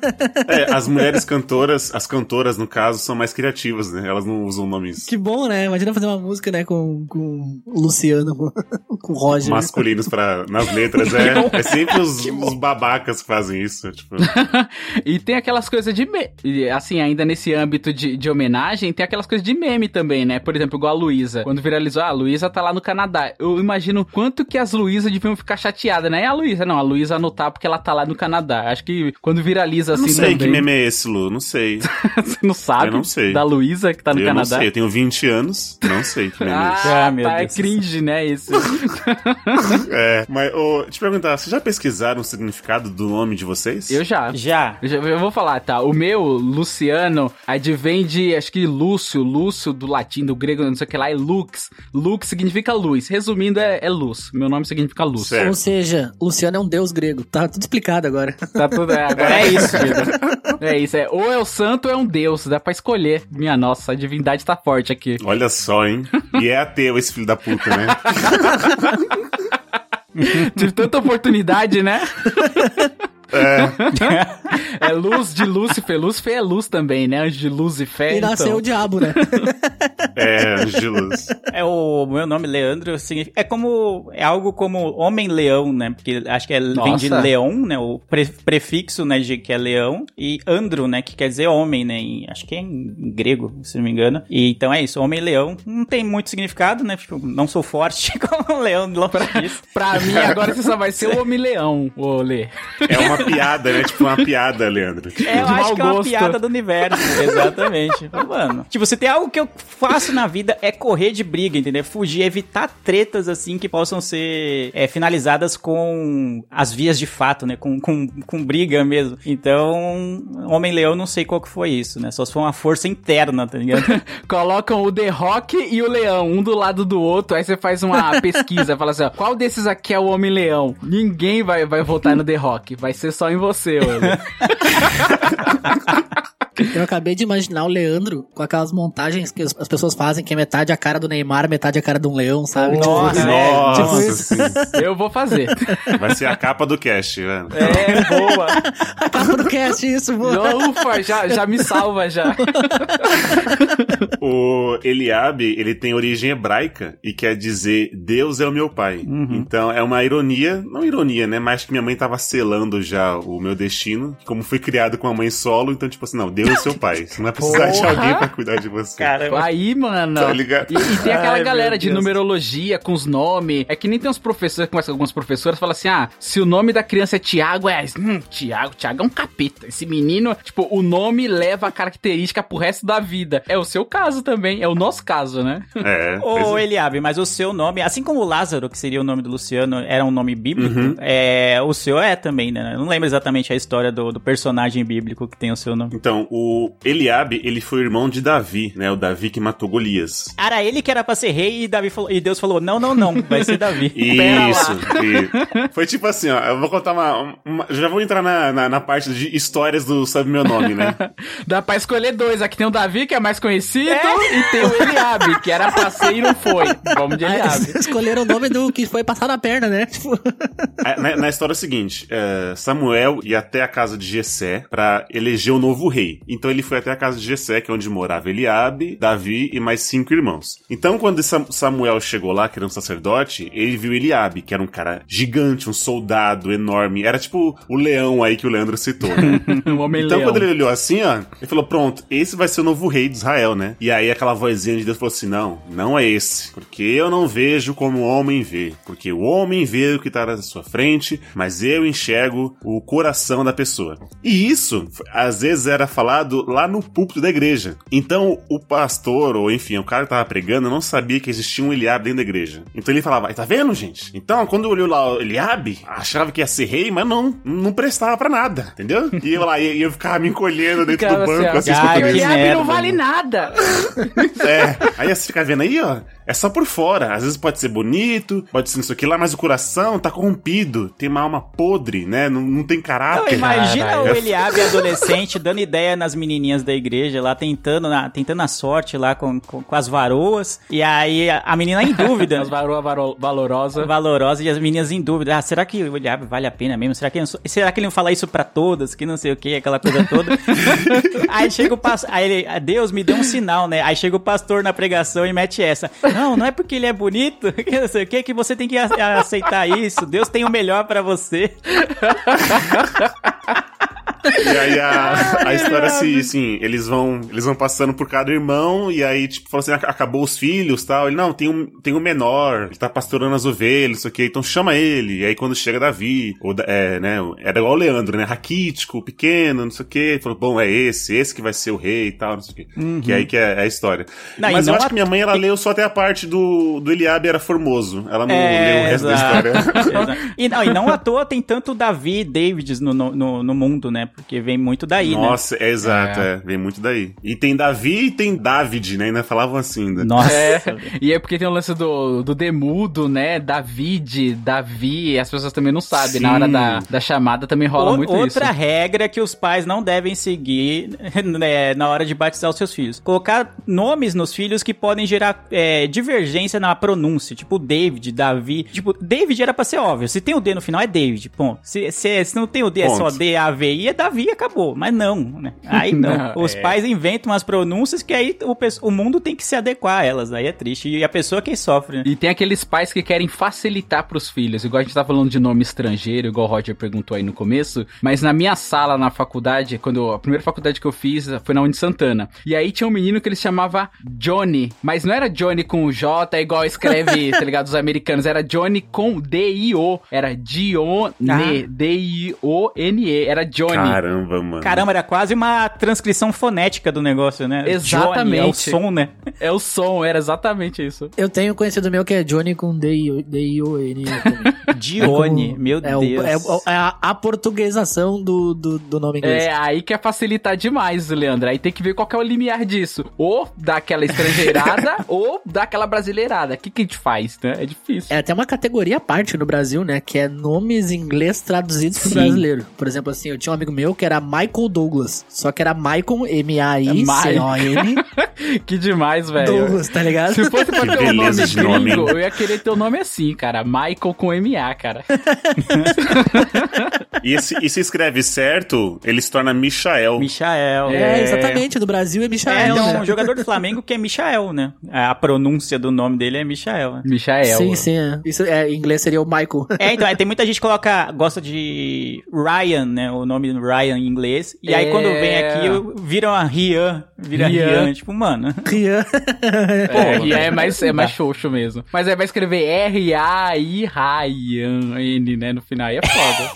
Speaker 1: É, as mulheres [LAUGHS] cantoras, as cantoras, no caso, são mais criativas, né? Elas não usam nomes
Speaker 3: que bom, né? Imagina fazer uma música, né, com, com o Luciano, com, Roger.
Speaker 1: masculinos pra, nas letras. É, é sempre os, os babacas que fazem isso. Tipo,
Speaker 4: E tem aquelas coisas de. Me... Assim, ainda nesse âmbito de, de homenagem, tem aquelas coisas de meme também, né? Por exemplo, igual a Luísa. Quando viralizou, ah, a Luísa tá lá no Canadá. Eu imagino quanto que as Luísas deviam ficar chateadas, né? E a Luísa, não, a Luísa anotar porque ela tá lá no Canadá. Acho que quando viraliza
Speaker 1: eu não
Speaker 4: assim
Speaker 1: sei
Speaker 4: também.
Speaker 1: que meme é esse, Lu. Não sei. [LAUGHS]
Speaker 4: Você não sabe?
Speaker 1: Eu não sei.
Speaker 4: Da Luísa que tá no
Speaker 1: eu não
Speaker 4: Canadá.
Speaker 1: sei. Eu tenho 20 anos. Não sei que meme é esse. [LAUGHS]
Speaker 4: Ah,
Speaker 2: Ah, meu
Speaker 4: tá, é
Speaker 2: Deus.
Speaker 4: cringe, né, isso. [LAUGHS]
Speaker 1: É, mas, ô, te perguntar, vocês já pesquisaram o significado do nome de vocês?
Speaker 4: Eu já.
Speaker 2: Já.
Speaker 4: Eu, já- eu vou falar, tá? O meu, Luciano, advém de, acho que Lúcio, Lúcio do latim, do grego, não sei o que lá, é lux. Lux significa luz. Resumindo, é, é luz. Meu nome significa luz.
Speaker 1: Certo.
Speaker 3: Ou seja, Luciano é um deus grego. Tá tudo explicado agora.
Speaker 4: Tá tudo, é, agora
Speaker 2: É isso. [LAUGHS]
Speaker 4: É isso, é. Ou é o santo ou é um deus. Dá pra escolher. Minha nossa, a divindade tá forte aqui.
Speaker 1: Olha só, hein? E é ateu esse filho da puta, né? [LAUGHS]
Speaker 4: Tive tanta oportunidade, né?
Speaker 1: É. [LAUGHS]
Speaker 4: É luz de Lúcifer. Lúcifer é luz também, né? Anjo de luz e fé.
Speaker 3: E nasceu
Speaker 4: então.
Speaker 3: o diabo, né? [LAUGHS]
Speaker 1: É, anjo de luz.
Speaker 2: É o meu nome, Leandro, significa, é como, é algo como homem-leão, né? Porque acho que é, vem de leão, né? O pre- prefixo, né, de que é leão. E andro, né, que quer dizer homem, né? em- acho que é em grego, se não me engano. E então é isso, homem-leão. Não tem muito significado, né? Tipo, não sou forte [LAUGHS] como um leão, longe disso.
Speaker 4: Pra mim, agora você só vai ser o Homem-Leão, ô Lê.
Speaker 1: É uma piada, né? Tipo uma piada, Leandro.
Speaker 2: É, eu
Speaker 4: De
Speaker 2: acho
Speaker 4: mau
Speaker 2: que é uma
Speaker 4: gosto.
Speaker 2: piada do universo. Exatamente. [LAUGHS] Mano, tipo, você tem algo que eu faço na vida é correr de briga, entendeu? Fugir, evitar tretas assim que possam ser é, finalizadas com as vias de fato, né? Com, com, com briga mesmo. Então, Homem-Leão, não sei qual que foi isso, né? Só se foi uma força interna, tá ligado? [LAUGHS]
Speaker 4: Colocam o The Rock e o Leão, um do lado do outro, aí você faz uma [LAUGHS] pesquisa, fala assim, ó, qual desses aqui é o Homem-Leão? Ninguém vai, vai votar no The Rock, vai ser só em você, olha. [LAUGHS]
Speaker 3: Eu acabei de imaginar o Leandro com aquelas montagens que as as pessoas fazem, que é metade a cara do Neymar, metade a cara de um leão, sabe?
Speaker 2: Nossa,
Speaker 3: tipo,
Speaker 2: é,
Speaker 1: Nossa,
Speaker 3: tipo isso.
Speaker 4: Eu vou fazer.
Speaker 1: Vai ser a capa do cast, velho.
Speaker 2: É, boa. [LAUGHS]
Speaker 3: a capa do cast, isso, boa.
Speaker 4: Não, Ufa, já, já me salva já. [LAUGHS]
Speaker 1: O Eliabe, ele tem origem hebraica e quer dizer Deus é o meu pai. Então é uma ironia, não ironia, né? Mas que minha mãe tava selando já o meu destino. Como fui criado com a mãe solo, então tipo assim, não, Deus é seu pai. Você não vai precisar de alguém pra cuidar de você.
Speaker 2: Caramba.
Speaker 4: Aí, mano.
Speaker 1: Tá ligado?
Speaker 4: E, e tem aquela
Speaker 2: Ai,
Speaker 4: galera de
Speaker 2: Deus.
Speaker 4: numerologia com os nomes. É que nem tem uns professores, conversa com algumas professoras, fala assim: ah, se o nome da criança é Tiago, é. Hum, Tiago, Tiago é um capeta. Esse menino, tipo, o nome leva a característica pro resto da vida. É o seu caso também, é o nosso caso, né?
Speaker 1: É. [LAUGHS]
Speaker 2: Ô,
Speaker 1: é.
Speaker 2: Eliabe, mas o seu nome, assim como o Lázaro, que seria o nome do Luciano, era um nome bíblico,
Speaker 1: Uhum.
Speaker 2: é, o seu é também, né? Eu não lembro exatamente a história do, do personagem bíblico que tem o seu nome.
Speaker 1: Então, o Eliabe, ele foi irmão de Davi, né? O Davi que matou Golias.
Speaker 2: Era ele que era pra ser rei e, Davi falou, e Deus falou: não, não, não, vai ser Davi. [LAUGHS]
Speaker 1: Isso. e foi tipo assim, ó. Eu vou contar uma. uma- já vou entrar na, na, na parte de histórias do Sabe Meu Nome, né? [LAUGHS]
Speaker 4: Dá pra escolher dois. Aqui tem o Davi, que é mais conhecido.
Speaker 2: É,
Speaker 4: e tem o Eliabe, que era pra ser e não foi. Vamos de
Speaker 3: Ah,
Speaker 4: Eliabe.
Speaker 3: Escolheram o nome do que foi passar na perna, né? Tipo,
Speaker 1: É, Na, na história é o seguinte: é, Samuel ia até a casa de Jessé pra eleger o novo rei. Então ele foi até a casa de Jessé, que é onde morava Eliabe, Davi e mais cinco irmãos. Então quando Sam- Samuel chegou lá, que era um sacerdote, ele viu Eliabe, que era um cara gigante, um soldado enorme. Era tipo o leão aí que o Leandro citou. né? [LAUGHS]
Speaker 4: O homem
Speaker 1: Então,
Speaker 4: leão.
Speaker 1: quando ele olhou assim, ó, ele falou: Pronto, esse vai ser o novo rei de Israel, né? E aí aquela vozinha de Deus falou assim: Não, não é esse. Porque eu não vejo como o homem vê. Porque o homem vê o que tá na sua frente, mas eu enxergo o coração da pessoa. E isso, às vezes, era falado lá no púlpito da igreja. Então, o pastor, ou enfim, o cara que tava pregando, não sabia que existia um Eliabe dentro da igreja. Então ele falava: Tá vendo, gente? Então, quando olhou lá o Eliabe, achava que ia ser rei, mas não, não prestava pra nada, entendeu? E eu lá, e eu ficava me encolhendo dentro do banco,
Speaker 4: assim,
Speaker 1: assim.
Speaker 4: Eliabe não vale nada.
Speaker 1: É. Aí você fica vendo aí, ó. É só por fora. Às vezes pode ser bonito, pode ser isso aqui lá, mas o coração tá corrompido. Tem uma alma podre, né? Não, não tem
Speaker 2: Não,
Speaker 1: caráter.
Speaker 2: imagina
Speaker 4: Caralho.
Speaker 2: o Eliabe adolescente dando ideia nas menininhas da igreja lá, tentando, na- tentando a sorte lá com, com, com as varoas. E aí a, a menina em dúvida. [LAUGHS]
Speaker 4: As varoa varo- valorosa.
Speaker 2: valorosa e as meninas em dúvida. Ah, será que o Eliabe vale a pena mesmo? Será que, ele não- será que ele não fala isso pra todas? Que não sei o que, aquela coisa toda. [LAUGHS] aí chega o pastor. Aí ele, "Ah, Deus me deu um sinal, né? Aí chega o pastor na pregação e mete essa. Não, não é porque ele é bonito, [LAUGHS] que não sei o que, que você tem que aceitar isso. Deus tem o melhor pra você. [LAUGHS]
Speaker 1: E aí a, a história se, assim, eles vão, eles vão passando por cada irmão e aí, tipo, falam assim, "Ac- acabou os filhos tal. Ele, não, tem um, tem um menor, ele tá pastorando as ovelhas, não sei o que, então chama ele. E aí quando chega Davi, ou, da- é, né, era igual o Leandro, né, raquítico, pequeno, não sei o que, falou, bom, é esse, esse que vai ser o rei e tal, não sei o que. Que é aí que é, é a história.
Speaker 2: Não,
Speaker 1: Mas eu acho
Speaker 2: a-
Speaker 1: que minha mãe, ela leu só até a parte do, do Eliabe era formoso. Ela não leu o resto da
Speaker 2: É, exato.
Speaker 1: história. [LAUGHS]
Speaker 2: Exato. E não, e não à toa tem tanto Davi e Davids no, no, no, no mundo, né? Porque vem muito daí, né?
Speaker 1: Nossa, é exato, é. Vem muito daí. E tem Davi e tem David, né? Ainda falavam assim, né?
Speaker 2: Nossa.
Speaker 4: É, e é porque tem o lance do, do demudo, né? David, Davi, as pessoas também não sabem.
Speaker 1: Sim.
Speaker 4: Na hora da, da chamada também rola
Speaker 2: O-
Speaker 4: muito
Speaker 2: outra
Speaker 4: isso.
Speaker 2: regra que os pais não devem seguir [LAUGHS] né, na hora de batizar os seus filhos. Colocar nomes nos filhos que podem gerar é, divergência na pronúncia. Tipo David, Davi. Tipo, David era pra ser óbvio. Se tem o D no final, é David. Ponto. Se, se, se não tem o D, é só
Speaker 1: Ponto.
Speaker 2: D, A, V, I, é Davi acabou. Mas não, né? Aí [LAUGHS] não.
Speaker 4: Não,
Speaker 2: os
Speaker 4: é.
Speaker 2: pais inventam umas pronúncias que aí o, o mundo tem que se adequar a elas. Aí é triste. E a pessoa que sofre, né?
Speaker 4: E tem aqueles pais que querem facilitar pros filhos, igual a gente tá falando de nome estrangeiro, igual o Roger perguntou aí no começo, mas na minha sala na faculdade, quando a primeira faculdade que eu fiz foi na Uni Santana. E aí tinha um menino que ele chamava Johnny, mas não era Johnny com J igual escreve, [LAUGHS] tá ligado, os americanos, era Johnny com D-I-O, era Dione,
Speaker 2: Ah.
Speaker 4: D-I-O-N-E, era Johnny.
Speaker 1: Caramba, mano.
Speaker 2: Caramba, era quase uma transcrição fonética do negócio, né?
Speaker 4: Exatamente.
Speaker 2: Johnny, é o som, né?
Speaker 4: É o som, era exatamente isso.
Speaker 3: eu tenho conhecido meu que é Johnny com D-I-O-N. [LAUGHS]
Speaker 2: Dione, meu
Speaker 3: é
Speaker 2: Deus.
Speaker 3: É, o- é a, a portuguesação do, do, do nome inglês.
Speaker 4: É, aí quer facilitar demais, Leandro. Aí tem que ver qual que é o limiar disso. Ou daquela estrangeirada, [LAUGHS] ou daquela brasileirada. O que, que a gente faz, né? É difícil.
Speaker 3: É até uma categoria à parte no Brasil, né? Que é nomes em inglês traduzidos pro
Speaker 2: Sim.
Speaker 3: brasileiro. Por exemplo, assim, eu tinha um amigo meu que era Michael Douglas. Só que era Michael, M-A-I-C-O-N, [LAUGHS]
Speaker 4: Que demais, velho.
Speaker 3: Douglas, tá ligado?
Speaker 4: Se fosse pra ter um nome
Speaker 1: beleza de nome,
Speaker 4: gringo, eu ia querer ter o um nome assim, cara. Michael com M-A, cara. [LAUGHS]
Speaker 1: E se, e se escreve certo, ele se torna Michael.
Speaker 2: Michael.
Speaker 3: É, exatamente. Do Brasil é
Speaker 2: É,
Speaker 3: Michael,
Speaker 2: tem
Speaker 3: né?
Speaker 2: um jogador do Flamengo que é Michael, né? A pronúncia do nome dele é Michael. né?
Speaker 4: Michael.
Speaker 3: Sim, sim. É. Isso é, em inglês seria o Michael. [LAUGHS]
Speaker 2: É, então, aí tem muita gente que coloca, gosta de Ryan, né? O nome Ryan em inglês. E aí
Speaker 4: É.
Speaker 2: quando vem aqui, viram a Rian. Vira
Speaker 4: Rian.
Speaker 2: Rian. Tipo, mano. [LAUGHS]
Speaker 3: Rian.
Speaker 4: É, e é mais, é mais xoxo mesmo. Mas aí vai escrever R-A-I-Ryan, né? No final. Aí é foda.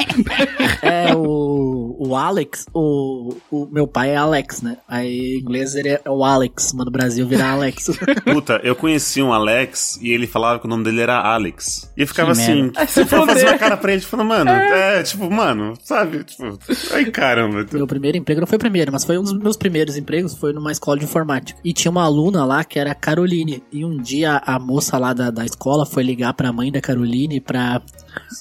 Speaker 4: [LAUGHS] [LAUGHS]
Speaker 3: É o, o Alex, o, o meu pai é Alex, né? Aí em inglês ele é o Alex, mas no Brasil vira Alex. [LAUGHS]
Speaker 1: Puta, eu conheci um Alex e ele falava que o nome dele era Alex. E eu ficava
Speaker 2: Que
Speaker 1: assim, você foi fazer uma cara pra ele, falando, mano, é. tipo, mano, sabe? Tipo, ai caramba.
Speaker 3: meu primeiro emprego não foi o primeiro, mas foi um dos meus primeiros empregos. Foi foi numa escola de informática. E tinha uma aluna lá que era a Caroline. E um dia a moça lá da, da escola foi ligar pra mãe da Caroline pra.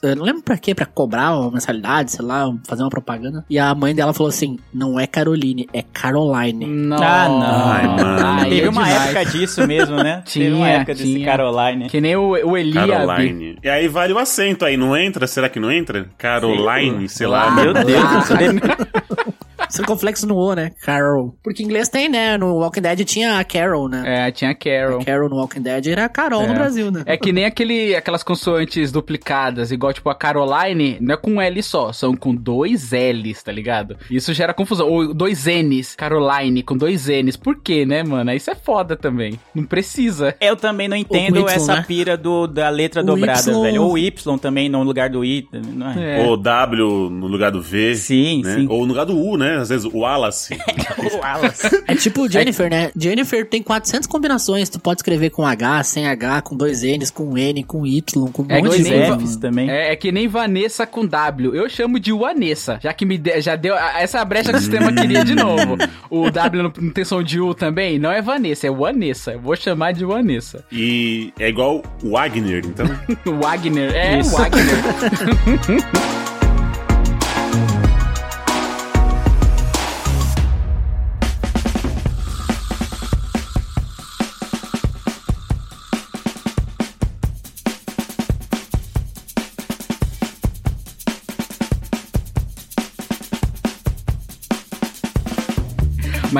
Speaker 3: Eu não lembro pra quê, pra cobrar uma mensalidade, sei lá, fazer uma propaganda. E a mãe dela falou assim: não é Caroline, é Caroline.
Speaker 4: Não.
Speaker 2: Ah, não.
Speaker 1: Ai,
Speaker 2: Teve
Speaker 4: é
Speaker 2: uma
Speaker 4: demais.
Speaker 2: época disso mesmo, né? [LAUGHS] Teve uma
Speaker 4: Tinha,
Speaker 2: época desse
Speaker 4: tinha.
Speaker 2: Caroline.
Speaker 4: Que nem o, o.
Speaker 1: Caroline. E aí vale o acento aí, não entra? Será que não entra? Caroline, sei lá.
Speaker 3: Ah,
Speaker 2: Meu Deus. [LAUGHS]
Speaker 3: Circunflexo no O, né? Carol. Porque em inglês tem, né? No Walking Dead tinha a Carol, né?
Speaker 4: É, tinha Carol.
Speaker 3: A Carol no Walking Dead era a Carol no
Speaker 4: É.
Speaker 3: Brasil, né?
Speaker 4: É que nem aquele, aquelas consoantes duplicadas, igual tipo a Caroline, não é com um L só, são com dois L's, tá ligado? Isso gera confusão. Ou dois N's, Caroline, com dois N's. Por quê, né, mano? Isso é foda também. Não precisa.
Speaker 2: Eu também não entendo
Speaker 3: Y,
Speaker 2: essa
Speaker 3: né?
Speaker 2: pira do, da letra
Speaker 3: O
Speaker 2: dobrada,
Speaker 3: Y.
Speaker 2: velho. Ou Y também no lugar do I. Não é?
Speaker 4: É.
Speaker 1: Ou W no lugar do V.
Speaker 2: Sim,
Speaker 1: né?
Speaker 2: sim.
Speaker 1: Ou no lugar do U, né? Às vezes o Wallace. [LAUGHS]
Speaker 2: O Wallace.
Speaker 3: É tipo Jennifer, né? Jennifer tem 400 combinações. Tu pode escrever com H, sem H, com dois N's, com N, com Y, com um
Speaker 4: É
Speaker 3: monte de.
Speaker 2: Fs também.
Speaker 4: É, é que nem Vanessa com W. Eu chamo de Vanessa, já que me de- já deu a- essa brecha que o sistema queria de novo. [LAUGHS] O W não, não tem som de U também? Não é Vanessa, é Vanessa. Eu vou chamar de Vanessa.
Speaker 1: E é igual o Wagner, então. [LAUGHS]
Speaker 4: Wagner, é
Speaker 2: Isso.
Speaker 4: Wagner.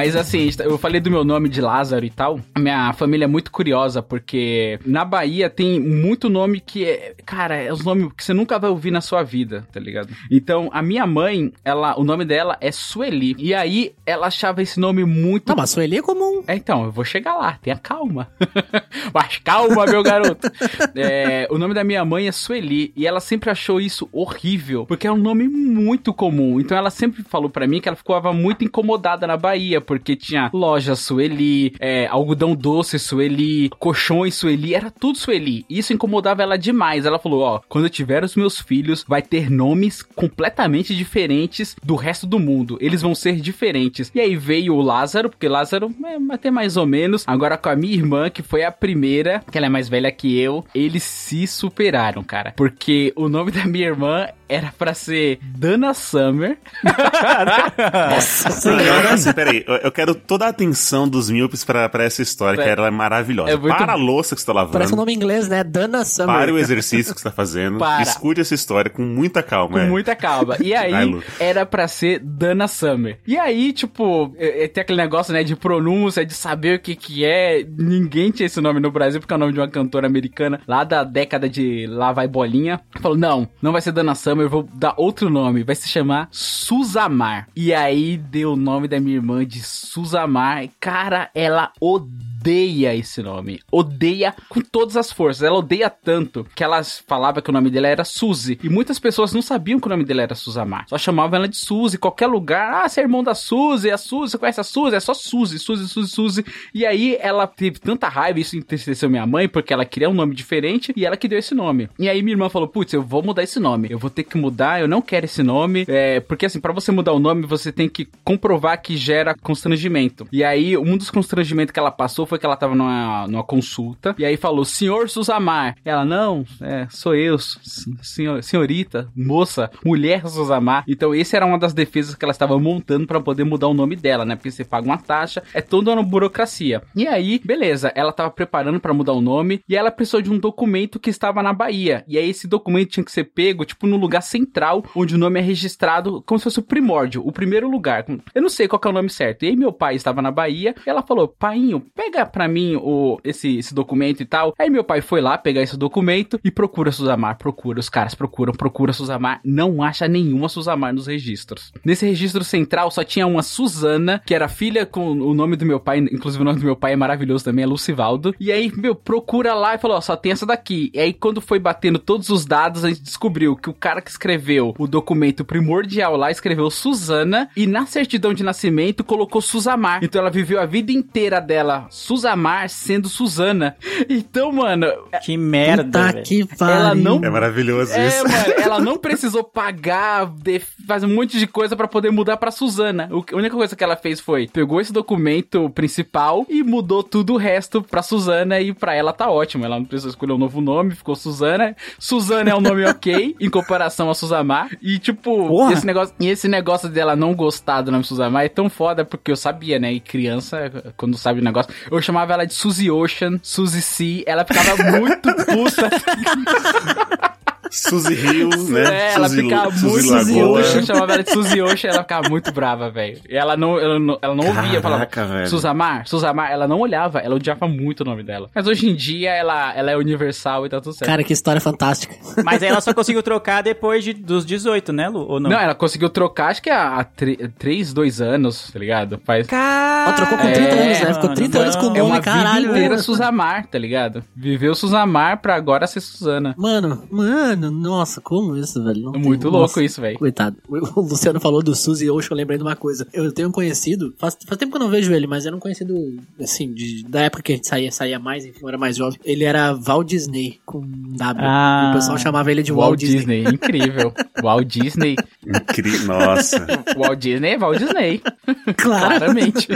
Speaker 4: Mas assim, eu falei do meu nome de Lázaro e tal. Minha família é muito curiosa, porque na Bahia tem muito nome que é. Cara, é os nomes que você nunca vai ouvir na sua vida, tá ligado? Então, a minha mãe, ela, o nome dela é Sueli. E aí, ela achava esse nome muito.
Speaker 3: Não, mas Sueli é comum.
Speaker 4: É, então, eu vou chegar lá, tenha calma. [LAUGHS] Mas calma, meu garoto. É, o nome da minha mãe é Sueli e ela sempre achou isso horrível, porque é um nome muito comum. Então ela sempre falou pra mim que ela ficava muito incomodada na Bahia, porque tinha loja Sueli, é, algodão doce Sueli, colchões Sueli, era tudo Sueli. Isso incomodava ela demais. Ela falou: Ó, quando eu tiver os meus filhos, vai ter nomes completamente diferentes do resto do mundo. Eles vão ser diferentes. E aí veio o Lázaro, porque Lázaro é até mais ou menos. Agora com a minha irmã, que foi a primeira, que ela é mais velha que eu, eles se superaram, cara. Porque o nome da minha irmã era pra ser Dana Summer. [LAUGHS]
Speaker 3: Nossa senhora.
Speaker 1: assim, peraí, eu, quero toda a atenção dos míopes pra, pra essa história, que ela é maravilhosa.
Speaker 4: É muito-
Speaker 1: Para a louça que você tá lavando.
Speaker 3: Parece um nome inglês, né? Dana Summer.
Speaker 1: Pare o exercício que você tá fazendo.
Speaker 4: Para.
Speaker 1: Escute essa história com muita calma.
Speaker 4: Com
Speaker 1: é.
Speaker 4: muita calma. E [LAUGHS] aí,
Speaker 1: Lu.
Speaker 4: era pra ser Dana Summer. E aí, tipo, é- é- tem aquele negócio, né, de pronúncia, de saber o que que é. Ninguém tinha esse nome no Brasil, porque é o nome de uma cantora americana lá da década de Lá Vai Bolinha. Falou, não, não vai ser Dana Summer, eu vou dar outro nome. Vai se chamar Susamar. E aí, deu o nome da minha irmã de Susamar. Cara, ela odeia esse nome. Odeia com todas as forças. Ela odeia tanto que ela falava que o nome dela era Suzy. E muitas pessoas não sabiam que o nome dela era Susamar. Só chamavam ela de Suzy. Qualquer lugar. Ah, você é irmão da Suzy. A Suzy, você conhece a Suzy? É só Suzy, Suzy, Suzy, Suzy. E aí ela teve tanta raiva. Isso entristeceu minha mãe porque ela queria um nome diferente. E ela que deu esse nome. E aí minha irmã falou: Putz, eu vou mudar esse nome. Eu vou ter que mudar. Eu não quero esse nome. É, porque assim, pra você mudar o nome, você tem que comprovar que gera constrangimento. E aí, um dos constrangimentos que ela passou foi que ela tava numa, numa consulta. E aí falou, senhor Susamar. Ela, não, é, sou eu, senhor, senhorita, moça, mulher Susamar. Então, esse era uma das defesas que ela estava montando pra poder mudar o nome dela, né? Porque você paga uma taxa, é toda uma burocracia. E aí, beleza, ela tava preparando pra mudar o nome e ela precisou de um documento que estava na Bahia. E aí, esse documento tinha que ser pego, tipo, no lugar central, onde o nome é registrado como se fosse o primórdio, o primeiro lugar. Eu não sei qual é o nome certo. E aí, meu pai estava na Bahia ela falou: Painho, pega pra mim o, esse, esse documento e tal. Aí, meu pai foi lá pegar esse documento e procura Suzamar, procura. Os caras procuram, procura Suzamar. Não acha nenhuma Suzamar nos registros. Nesse registro central só tinha uma Suzana, que era filha com o nome do meu pai, inclusive o nome do meu pai é maravilhoso também, é Lucivaldo. E aí, meu, procura lá e falou: ó, só tem essa daqui. E aí, quando foi batendo todos os dados, a gente descobriu que o cara que escreveu o documento primordial lá escreveu Suzana e na certidão de nascimento colocou Suzamar. Então ela viveu a vida inteira dela Suzamar sendo Suzana. Então, mano,
Speaker 2: Que merda,
Speaker 3: Puta que pariu.
Speaker 4: ela não.
Speaker 1: É maravilhoso
Speaker 4: É,
Speaker 1: isso.
Speaker 4: mano, ela não precisou pagar, de- fazer um monte de coisa pra poder mudar pra Suzana. A única coisa que ela fez foi pegou esse documento principal e mudou tudo o resto pra Suzana e pra ela tá ótimo. Ela não precisou escolher um novo nome, ficou Suzana. Suzana é um nome [LAUGHS] ok em comparação a Suzamar. E tipo,
Speaker 2: Porra.
Speaker 4: esse negócio, e esse negócio dela não gostar do nome Suzamar é tão foda porque eu sabia, né? E criança, quando sabe o negócio, eu chamava ela de Suzy Ocean, Suzy Sea. Ela ficava muito puta. [LAUGHS]
Speaker 1: Suzy Rio, né?
Speaker 4: É, ela
Speaker 1: Suzy,
Speaker 4: ficava
Speaker 1: Suzy
Speaker 4: muito. Ocean, chamava ela de Suzy Ocean, ela ficava muito brava, velho. E ela não, ela não, ela não ouvia, falava,
Speaker 1: Caraca, velho.
Speaker 4: Suzamar, Suzamar, ela não olhava, ela odiava muito o nome dela. Mas hoje em dia ela, ela é universal e tá tudo certo.
Speaker 3: Cara, que história fantástica.
Speaker 2: Mas aí ela só conseguiu trocar depois de, dos 18, né, Lu? Ou não?
Speaker 4: não. ela conseguiu trocar, acho que há 3, 2 anos, tá ligado? Faz
Speaker 2: Cara...
Speaker 3: Ela trocou com 30
Speaker 4: É,
Speaker 3: anos, né? Ficou 30 anos com o
Speaker 4: é
Speaker 3: nome,
Speaker 4: uma
Speaker 3: caralho.
Speaker 4: vida inteira
Speaker 3: velho.
Speaker 4: Suzamar, tá ligado? Viveu Suzamar pra agora ser Suzana.
Speaker 3: Mano, mano, nossa, como isso, velho? Não
Speaker 4: É
Speaker 3: tem-
Speaker 4: muito
Speaker 3: nossa.
Speaker 4: louco isso, velho.
Speaker 3: Coitado. O Luciano falou do Suzy Ocean, eu lembrei de uma coisa. Eu tenho um conhecido, faz, faz tempo que eu não vejo ele, mas era um conhecido, assim, de, da época que a gente saía, saía mais, enfim, eu era mais jovem. Ele era Walt Disney, com W.
Speaker 2: Ah.
Speaker 3: o pessoal chamava ele de
Speaker 4: Walt
Speaker 3: Walt Disney.
Speaker 4: Disney, incrível. [LAUGHS] Walt Disney.
Speaker 1: Incrível. Nossa.
Speaker 4: Walt Disney é Walt Disney.
Speaker 3: Claro.
Speaker 4: Claramente.